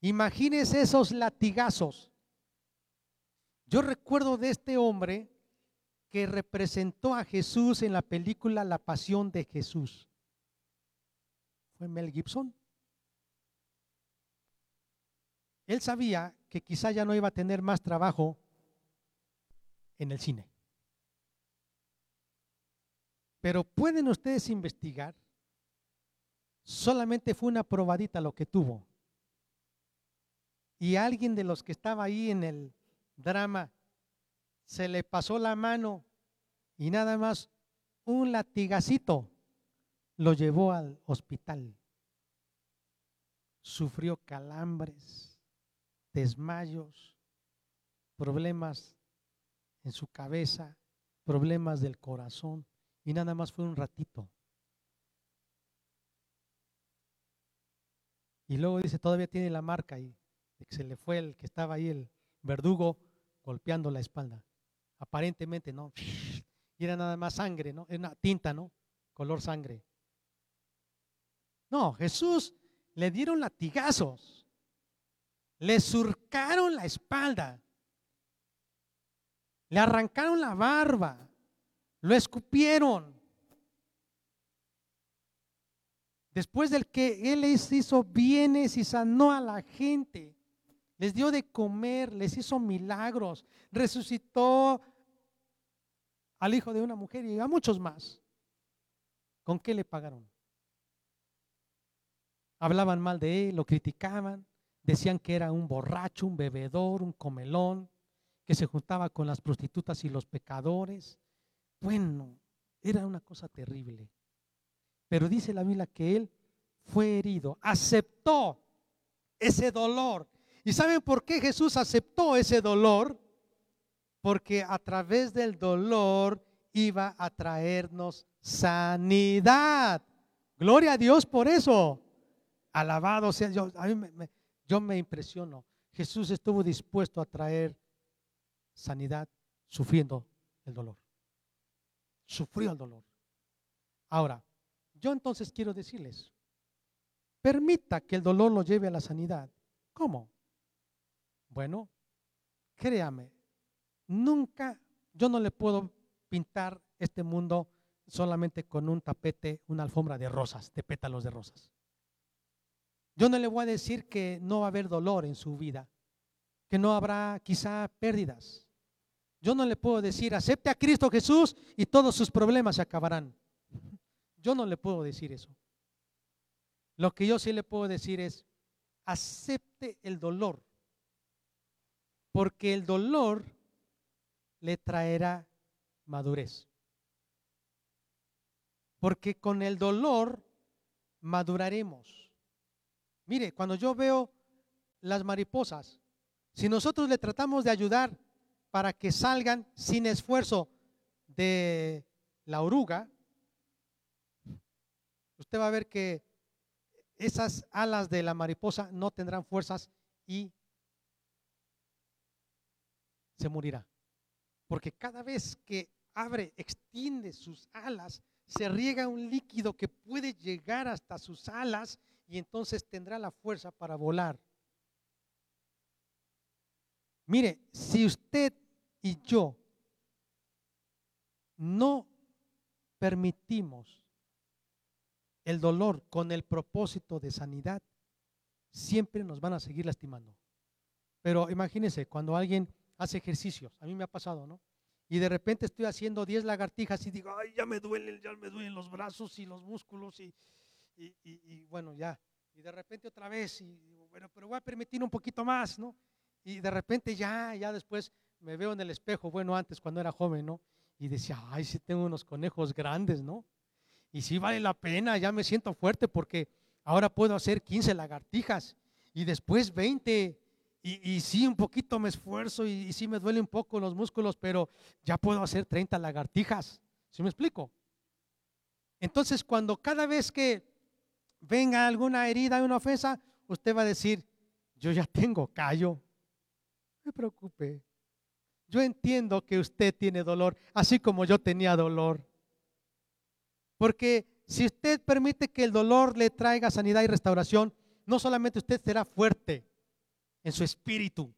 Imagínense esos latigazos. Yo recuerdo de este hombre que representó a Jesús en la película La Pasión de Jesús. Fue Mel Gibson. Él sabía que quizá ya no iba a tener más trabajo en el cine. Pero pueden ustedes investigar. Solamente fue una probadita lo que tuvo. Y alguien de los que estaba ahí en el drama se le pasó la mano y nada más un latigacito lo llevó al hospital. Sufrió calambres, desmayos, problemas en su cabeza, problemas del corazón y nada más fue un ratito. Y luego dice, todavía tiene la marca que se le fue el que estaba ahí, el verdugo, golpeando la espalda. Aparentemente, ¿no? Y era nada más sangre, ¿no? Era una tinta, ¿no? Color sangre. No, Jesús le dieron latigazos, le surcaron la espalda, le arrancaron la barba, lo escupieron. Después del que Él les hizo bienes y sanó a la gente, les dio de comer, les hizo milagros, resucitó al hijo de una mujer y a muchos más. ¿Con qué le pagaron? Hablaban mal de él, lo criticaban, decían que era un borracho, un bebedor, un comelón, que se juntaba con las prostitutas y los pecadores. Bueno, era una cosa terrible. Pero dice la Biblia que él fue herido, aceptó ese dolor. ¿Y saben por qué Jesús aceptó ese dolor? Porque a través del dolor iba a traernos sanidad. Gloria a Dios por eso. Alabado sea Dios. A mí me, yo me impresiono. Jesús estuvo dispuesto a traer sanidad sufriendo el dolor. Sufrió el dolor. Ahora, yo entonces quiero decirles, permita que el dolor lo lleve a la sanidad. ¿Cómo? Bueno, créame, nunca, yo no le puedo pintar este mundo solamente con un tapete, una alfombra de rosas, de pétalos de rosas. Yo no le voy a decir que no va a haber dolor en su vida, que no habrá quizá pérdidas. Yo no le puedo decir, acepte a Cristo Jesús y todos sus problemas se acabarán. (laughs) Yo no le puedo decir eso. Lo que yo sí le puedo decir es, acepte el dolor, porque el dolor le traerá madurez. Porque con el dolor maduraremos. Mire, cuando yo veo las mariposas, si nosotros le tratamos de ayudar para que salgan sin esfuerzo de la oruga, usted va a ver que esas alas de la mariposa no tendrán fuerzas y se morirá. Porque cada vez que abre, extiende sus alas, se riega un líquido que puede llegar hasta sus alas y entonces tendrá la fuerza para volar. Mire, si usted y yo no permitimos el dolor con el propósito de sanidad, siempre nos van a seguir lastimando. Pero imagínense, cuando alguien hace ejercicios, a mí me ha pasado, ¿no? Y de repente estoy haciendo 10 lagartijas y digo, ay, ya me duelen, ya me duelen los brazos y los músculos y, y, bueno, ya. Y de repente otra vez, y bueno, pero voy a permitir un poquito más, ¿no? Y de repente ya, ya después me veo en el espejo, bueno, antes cuando era joven, ¿no? Y decía, ay, sí tengo unos conejos grandes, ¿no? y si vale la pena, ya me siento fuerte porque ahora puedo hacer 15 lagartijas y después 20 y, y sí un poquito me esfuerzo y, y, sí me duele un poco los músculos, pero ya puedo hacer 30 lagartijas. ¿Sí me explico? Entonces cuando cada vez que venga alguna herida, una ofensa, usted va a decir, yo ya tengo callo. No me preocupe. Yo entiendo que usted tiene dolor, así como yo tenía dolor. Porque si usted permite que el dolor le traiga sanidad y restauración, no solamente usted será fuerte en su espíritu,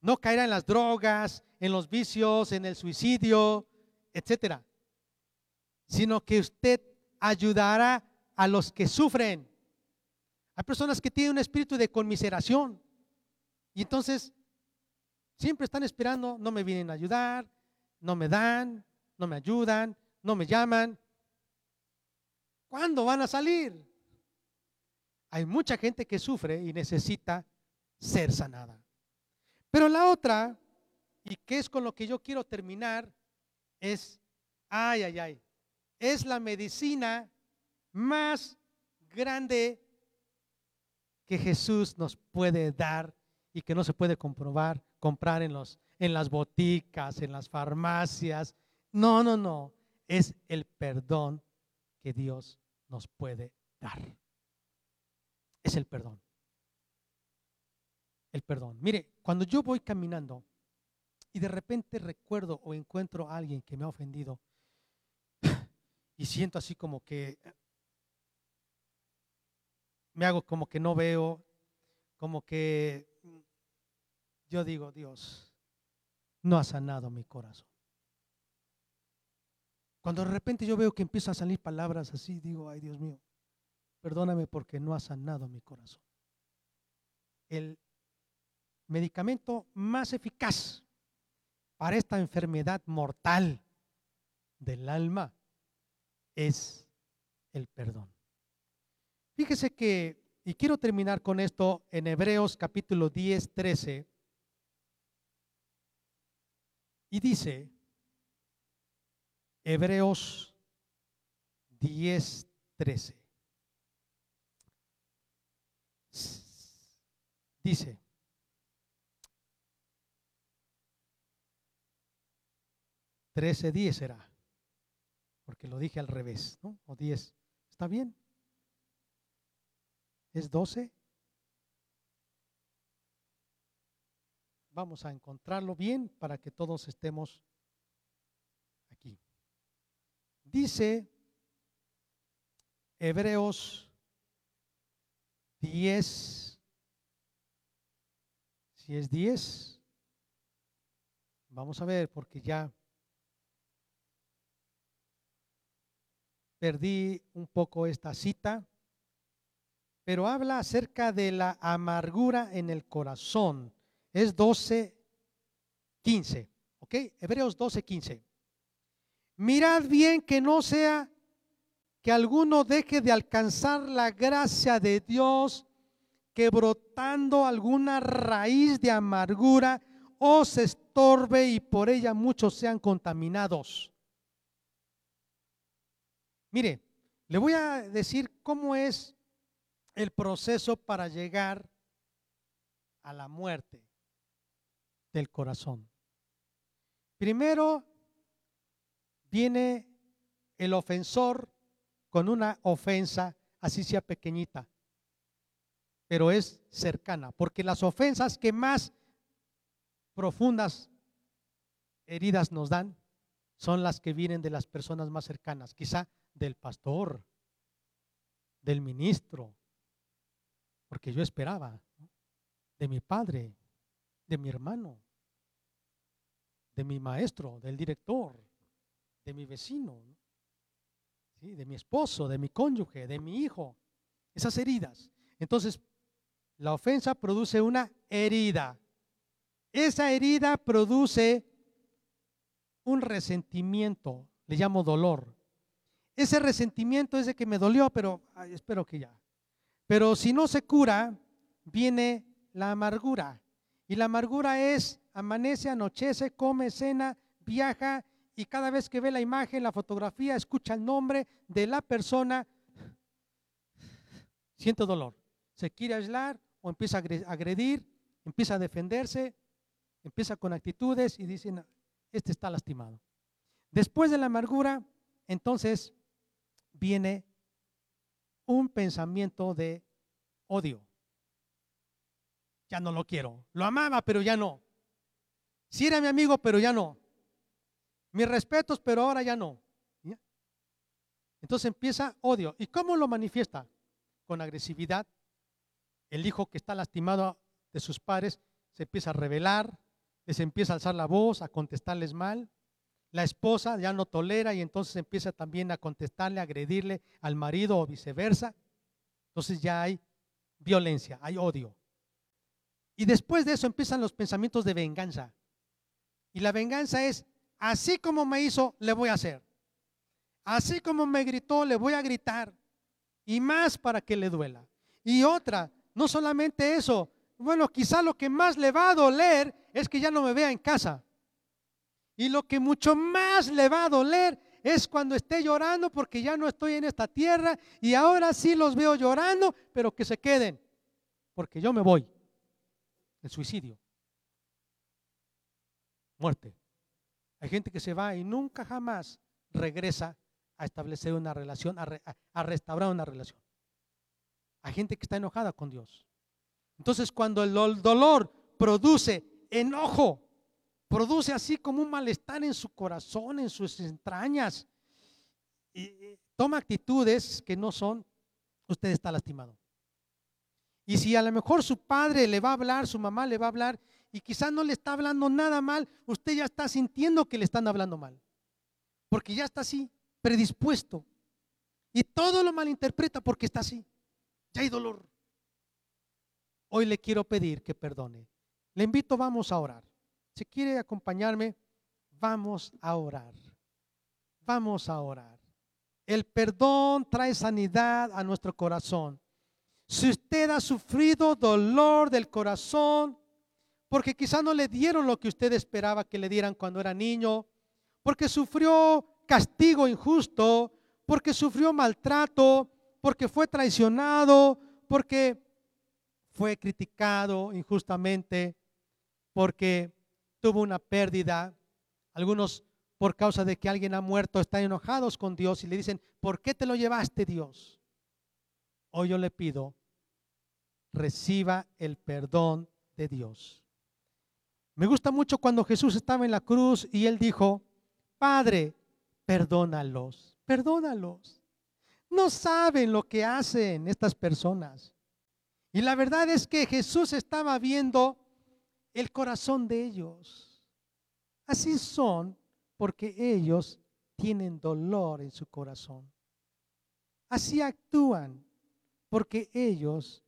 no caerá en las drogas, en los vicios, en el suicidio, etcétera, sino que usted ayudará a los que sufren. Hay personas que tienen un espíritu de conmiseración y entonces siempre están esperando, no me vienen a ayudar, no me dan, no me ayudan, no me llaman. ¿Cuándo van a salir? Hay mucha gente que sufre y necesita ser sanada. Pero la otra, y que es con lo que yo quiero terminar, es, ay, ay, ay, es la medicina más grande que Jesús nos puede dar y que no se puede comprobar, comprar en, los, en las boticas, en las farmacias. No, no, no. Es el perdón que Dios nos puede dar. Es el perdón. El perdón. Mire, cuando yo voy caminando y de repente recuerdo o encuentro a alguien que me ha ofendido (sighs) y siento así como que me hago como que no veo, como que yo digo, Dios, no ha sanado mi corazón. Cuando de repente yo veo que empiezan a salir palabras así, digo, ay Dios mío, perdóname porque no ha sanado mi corazón. El medicamento más eficaz para esta enfermedad mortal del alma es el perdón. Fíjese que, y quiero terminar con esto en Hebreos capítulo 10, 13. Y dice, Hebreos 10, 13. Dice, trece diez será, porque lo dije al revés, ¿no? O diez, ¿está bien? ¿Es 12? Vamos a encontrarlo bien para que todos estemos aquí. Dice Hebreos 10, si es 10, vamos a ver porque ya perdí un poco esta cita pero habla acerca de la amargura en el corazón. Es 12, 15. ¿Ok? Hebreos 12, 15. Mirad bien que no sea que alguno deje de alcanzar la gracia de Dios, que brotando alguna raíz de amargura os estorbe y por ella muchos sean contaminados. Mire, le voy a decir cómo es el proceso para llegar a la muerte del corazón. Primero viene el ofensor con una ofensa, así sea pequeñita, pero es cercana, porque las ofensas que más profundas heridas nos dan son las que vienen de las personas más cercanas, quizá del pastor, del ministro, porque yo esperaba de mi padre, de mi hermano, de mi maestro, del director, de mi vecino, de mi esposo, de mi cónyuge, de mi hijo. Esas heridas. Entonces, la ofensa produce una herida. Esa herida produce un resentimiento, le llamo dolor. Ese resentimiento es de que me dolió, pero espero que ya. Pero si no se cura, viene la amargura. Y la amargura es, amanece, anochece, come, cena, viaja y cada vez que ve la imagen, la fotografía, escucha el nombre de la persona, siente dolor. Se quiere aislar o empieza a agredir, empieza a defenderse, empieza con actitudes y dicen, este está lastimado. Después de la amargura, entonces viene un pensamiento de odio. Ya no lo quiero. Lo amaba, pero ya no. Si era mi amigo, pero ya no. Mis respetos, pero ahora ya no. Entonces empieza odio. ¿Y cómo lo manifiesta? Con agresividad. El hijo que está lastimado de sus padres se empieza a rebelar, les empieza a alzar la voz, a contestarles mal. La esposa ya no tolera y entonces empieza también a contestarle, a agredirle al marido o viceversa. Entonces ya hay violencia, hay odio. Y después de eso empiezan los pensamientos de venganza. Y la venganza es, así como me hizo, le voy a hacer. Así como me gritó, le voy a gritar. Y más para que le duela. Y otra, no solamente eso. Bueno, quizá lo que más le va a doler es que ya no me vea en casa. Y lo que mucho más le va a doler es cuando esté llorando porque ya no estoy en esta tierra y ahora sí los veo llorando, pero que se queden, porque yo me voy. El suicidio. Muerte. Hay gente que se va y nunca jamás regresa a establecer una relación, a, restaurar una relación. Hay gente que está enojada con Dios. Entonces cuando el dolor produce enojo, produce así como un malestar en su corazón, en sus entrañas, y toma actitudes que no son, usted está lastimado. Y si a lo mejor su padre le va a hablar, su mamá le va a hablar, y quizás no le está hablando nada mal, usted ya está sintiendo que le están hablando mal. Porque ya está así, predispuesto. Y todo lo malinterpreta porque está así. Ya hay dolor. Hoy le quiero pedir que perdone. Le invito, vamos a orar. Si quiere acompañarme, vamos a orar. Vamos a orar. El perdón trae sanidad a nuestro corazón. Si usted ha sufrido dolor del corazón, porque quizá no le dieron lo que usted esperaba que le dieran cuando era niño, porque sufrió castigo injusto, porque sufrió maltrato, porque fue traicionado, porque fue criticado injustamente, porque tuvo una pérdida. Algunos por causa de que alguien ha muerto están enojados con Dios y le dicen, ¿por qué te lo llevaste Dios? Hoy yo le pido, reciba el perdón de Dios. Me gusta mucho cuando Jesús estaba en la cruz y él dijo, Padre, perdónalos, perdónalos. No saben lo que hacen estas personas. Y la verdad es que Jesús estaba viendo el corazón de ellos. Así son porque ellos tienen dolor en su corazón. Así actúan porque ellos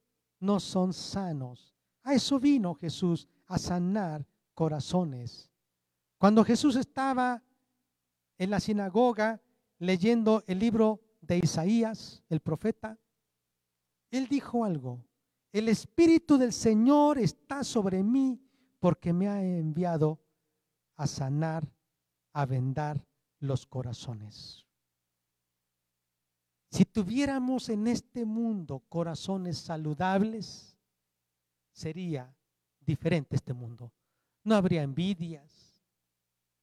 no son sanos. A eso vino Jesús, a sanar corazones. Cuando Jesús estaba en la sinagoga leyendo el libro de Isaías, el profeta, él dijo algo. El Espíritu del Señor está sobre mí porque me ha enviado a sanar, a vendar los corazones. Si tuviéramos en este mundo corazones saludables, sería diferente este mundo. No habría envidias,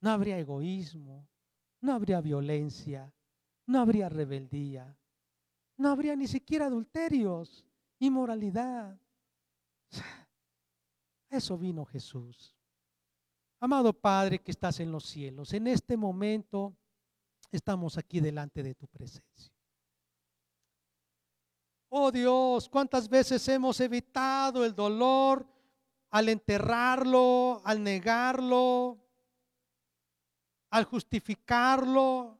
no habría egoísmo, no habría violencia, no habría rebeldía, no habría ni siquiera adulterios, inmoralidad. Eso vino Jesús. Amado Padre que estás en los cielos, en este momento estamos aquí delante de tu presencia. Oh Dios, cuántas veces hemos evitado el dolor al enterrarlo, al negarlo, al justificarlo,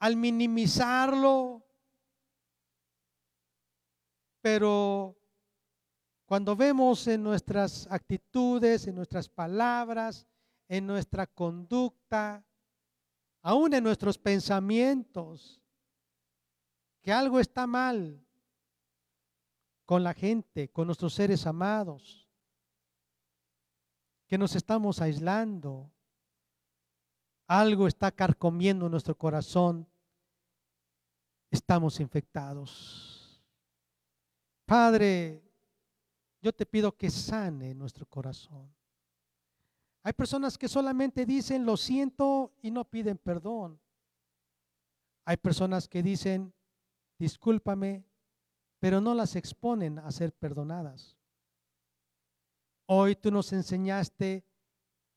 al minimizarlo. Pero cuando vemos en nuestras actitudes, en nuestras palabras, en nuestra conducta, aún en nuestros pensamientos, que algo está mal con la gente, con nuestros seres amados, que nos estamos aislando, algo está carcomiendo nuestro corazón, estamos infectados. Padre, yo te pido que sane nuestro corazón. Hay personas que solamente dicen lo siento y no piden perdón. Hay personas que dicen discúlpame, pero no las exponen a ser perdonadas. Hoy tú nos enseñaste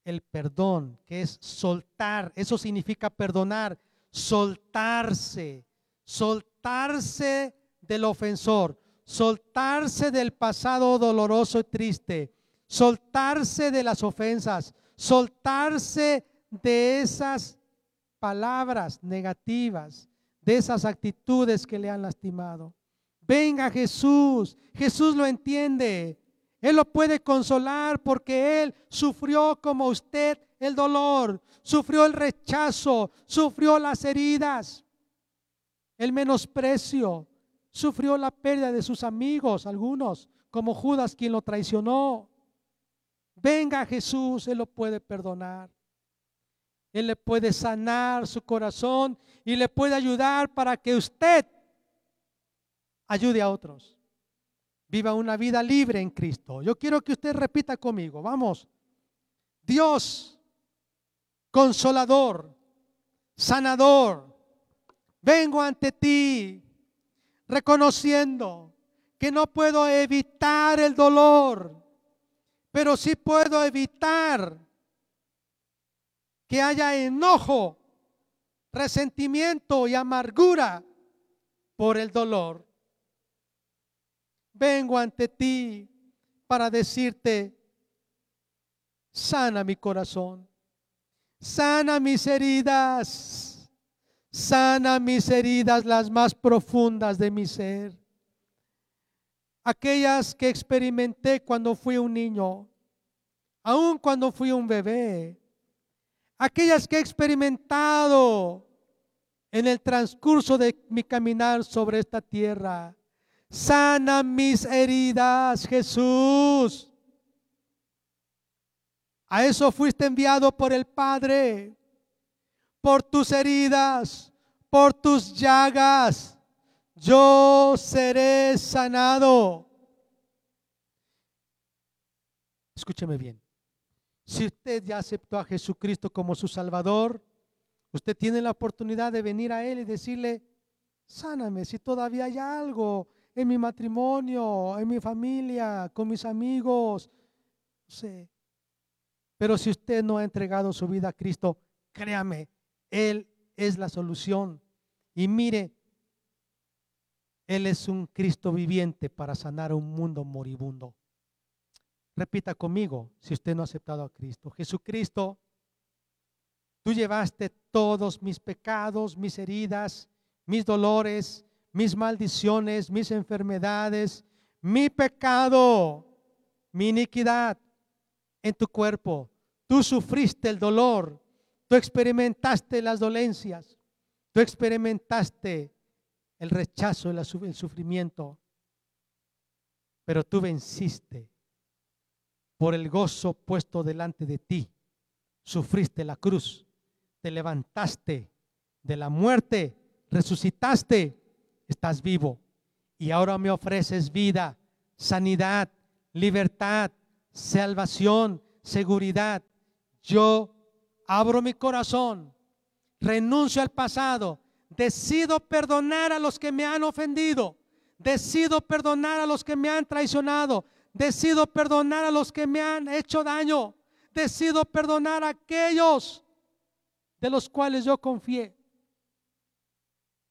el perdón, que es soltar. Eso significa perdonar, soltarse, soltarse del ofensor, soltarse del pasado doloroso y triste, soltarse de las ofensas, soltarse de esas palabras negativas, de esas actitudes que le han lastimado. Venga Jesús, Jesús lo entiende. Él lo puede consolar porque Él sufrió como usted el dolor, sufrió el rechazo, sufrió las heridas, el menosprecio, sufrió la pérdida de sus amigos, algunos, como Judas quien lo traicionó. Venga Jesús, Él lo puede perdonar. Él le puede sanar su corazón y le puede ayudar para que usted ayude a otros. Viva una vida libre en Cristo. Yo quiero que usted repita conmigo. Vamos. Dios, consolador, sanador, vengo ante ti reconociendo que no puedo evitar el dolor, pero sí puedo evitar que haya enojo, resentimiento y amargura por el dolor. Vengo ante ti para decirte, sana mi corazón, sana mis heridas, sana mis heridas las más profundas de mi ser, aquellas que experimenté cuando fui un niño, aun cuando fui un bebé, aquellas que he experimentado en el transcurso de mi caminar sobre esta tierra. Sana mis heridas, Jesús. A eso fuiste enviado por el Padre, por tus heridas, por tus llagas. Yo seré sanado. Escúcheme bien. Si usted ya aceptó a Jesucristo como su Salvador, usted tiene la oportunidad de venir a Él y decirle, sáname si todavía hay algo en mi matrimonio, en mi familia, con mis amigos. No sé. Pero si usted no ha entregado su vida a Cristo, créame, Él es la solución. Y mire, Él es un Cristo viviente para sanar un mundo moribundo. Repita conmigo si usted no ha aceptado a Cristo. Jesucristo, tú llevaste todos mis pecados, mis heridas, mis dolores, mis maldiciones, mis enfermedades, mi pecado, mi iniquidad en tu cuerpo. Tú sufriste el dolor, tú experimentaste las dolencias, tú experimentaste el rechazo, el sufrimiento, pero tú venciste por el gozo puesto delante de ti. Sufriste la cruz, te levantaste de la muerte, resucitaste, estás vivo y ahora me ofreces vida, sanidad, libertad, salvación, seguridad. Yo abro mi corazón, renuncio al pasado, decido perdonar a los que me han ofendido, decido perdonar a los que me han traicionado, Decido perdonar a los que me han hecho daño. Decido perdonar a aquellos de los cuales yo confié.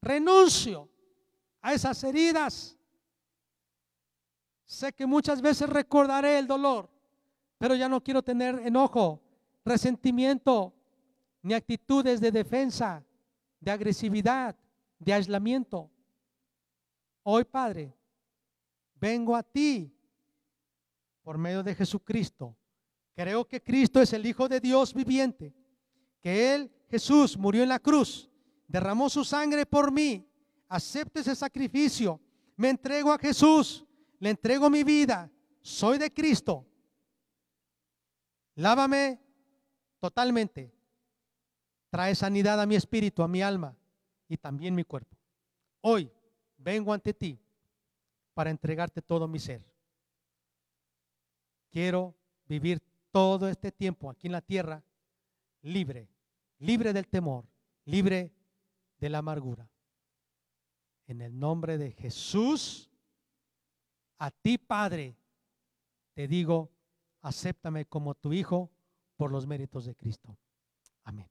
Renuncio a esas heridas. Sé que muchas veces recordaré el dolor, pero ya no quiero tener enojo, resentimiento, ni actitudes de defensa, de agresividad, de aislamiento. Hoy, Padre, vengo a ti por medio de Jesucristo. Creo que Cristo es el Hijo de Dios viviente, que Él, Jesús, murió en la cruz, derramó su sangre por mí. Acepto ese sacrificio, me entrego a Jesús, le entrego mi vida, soy de Cristo. Lávame totalmente. Trae sanidad a mi espíritu, a mi alma y también mi cuerpo. Hoy vengo ante ti para entregarte todo mi ser. Quiero vivir todo este tiempo aquí en la tierra libre, libre del temor, libre de la amargura. En el nombre de Jesús, a ti Padre, te digo, acéptame como tu Hijo por los méritos de Cristo. Amén.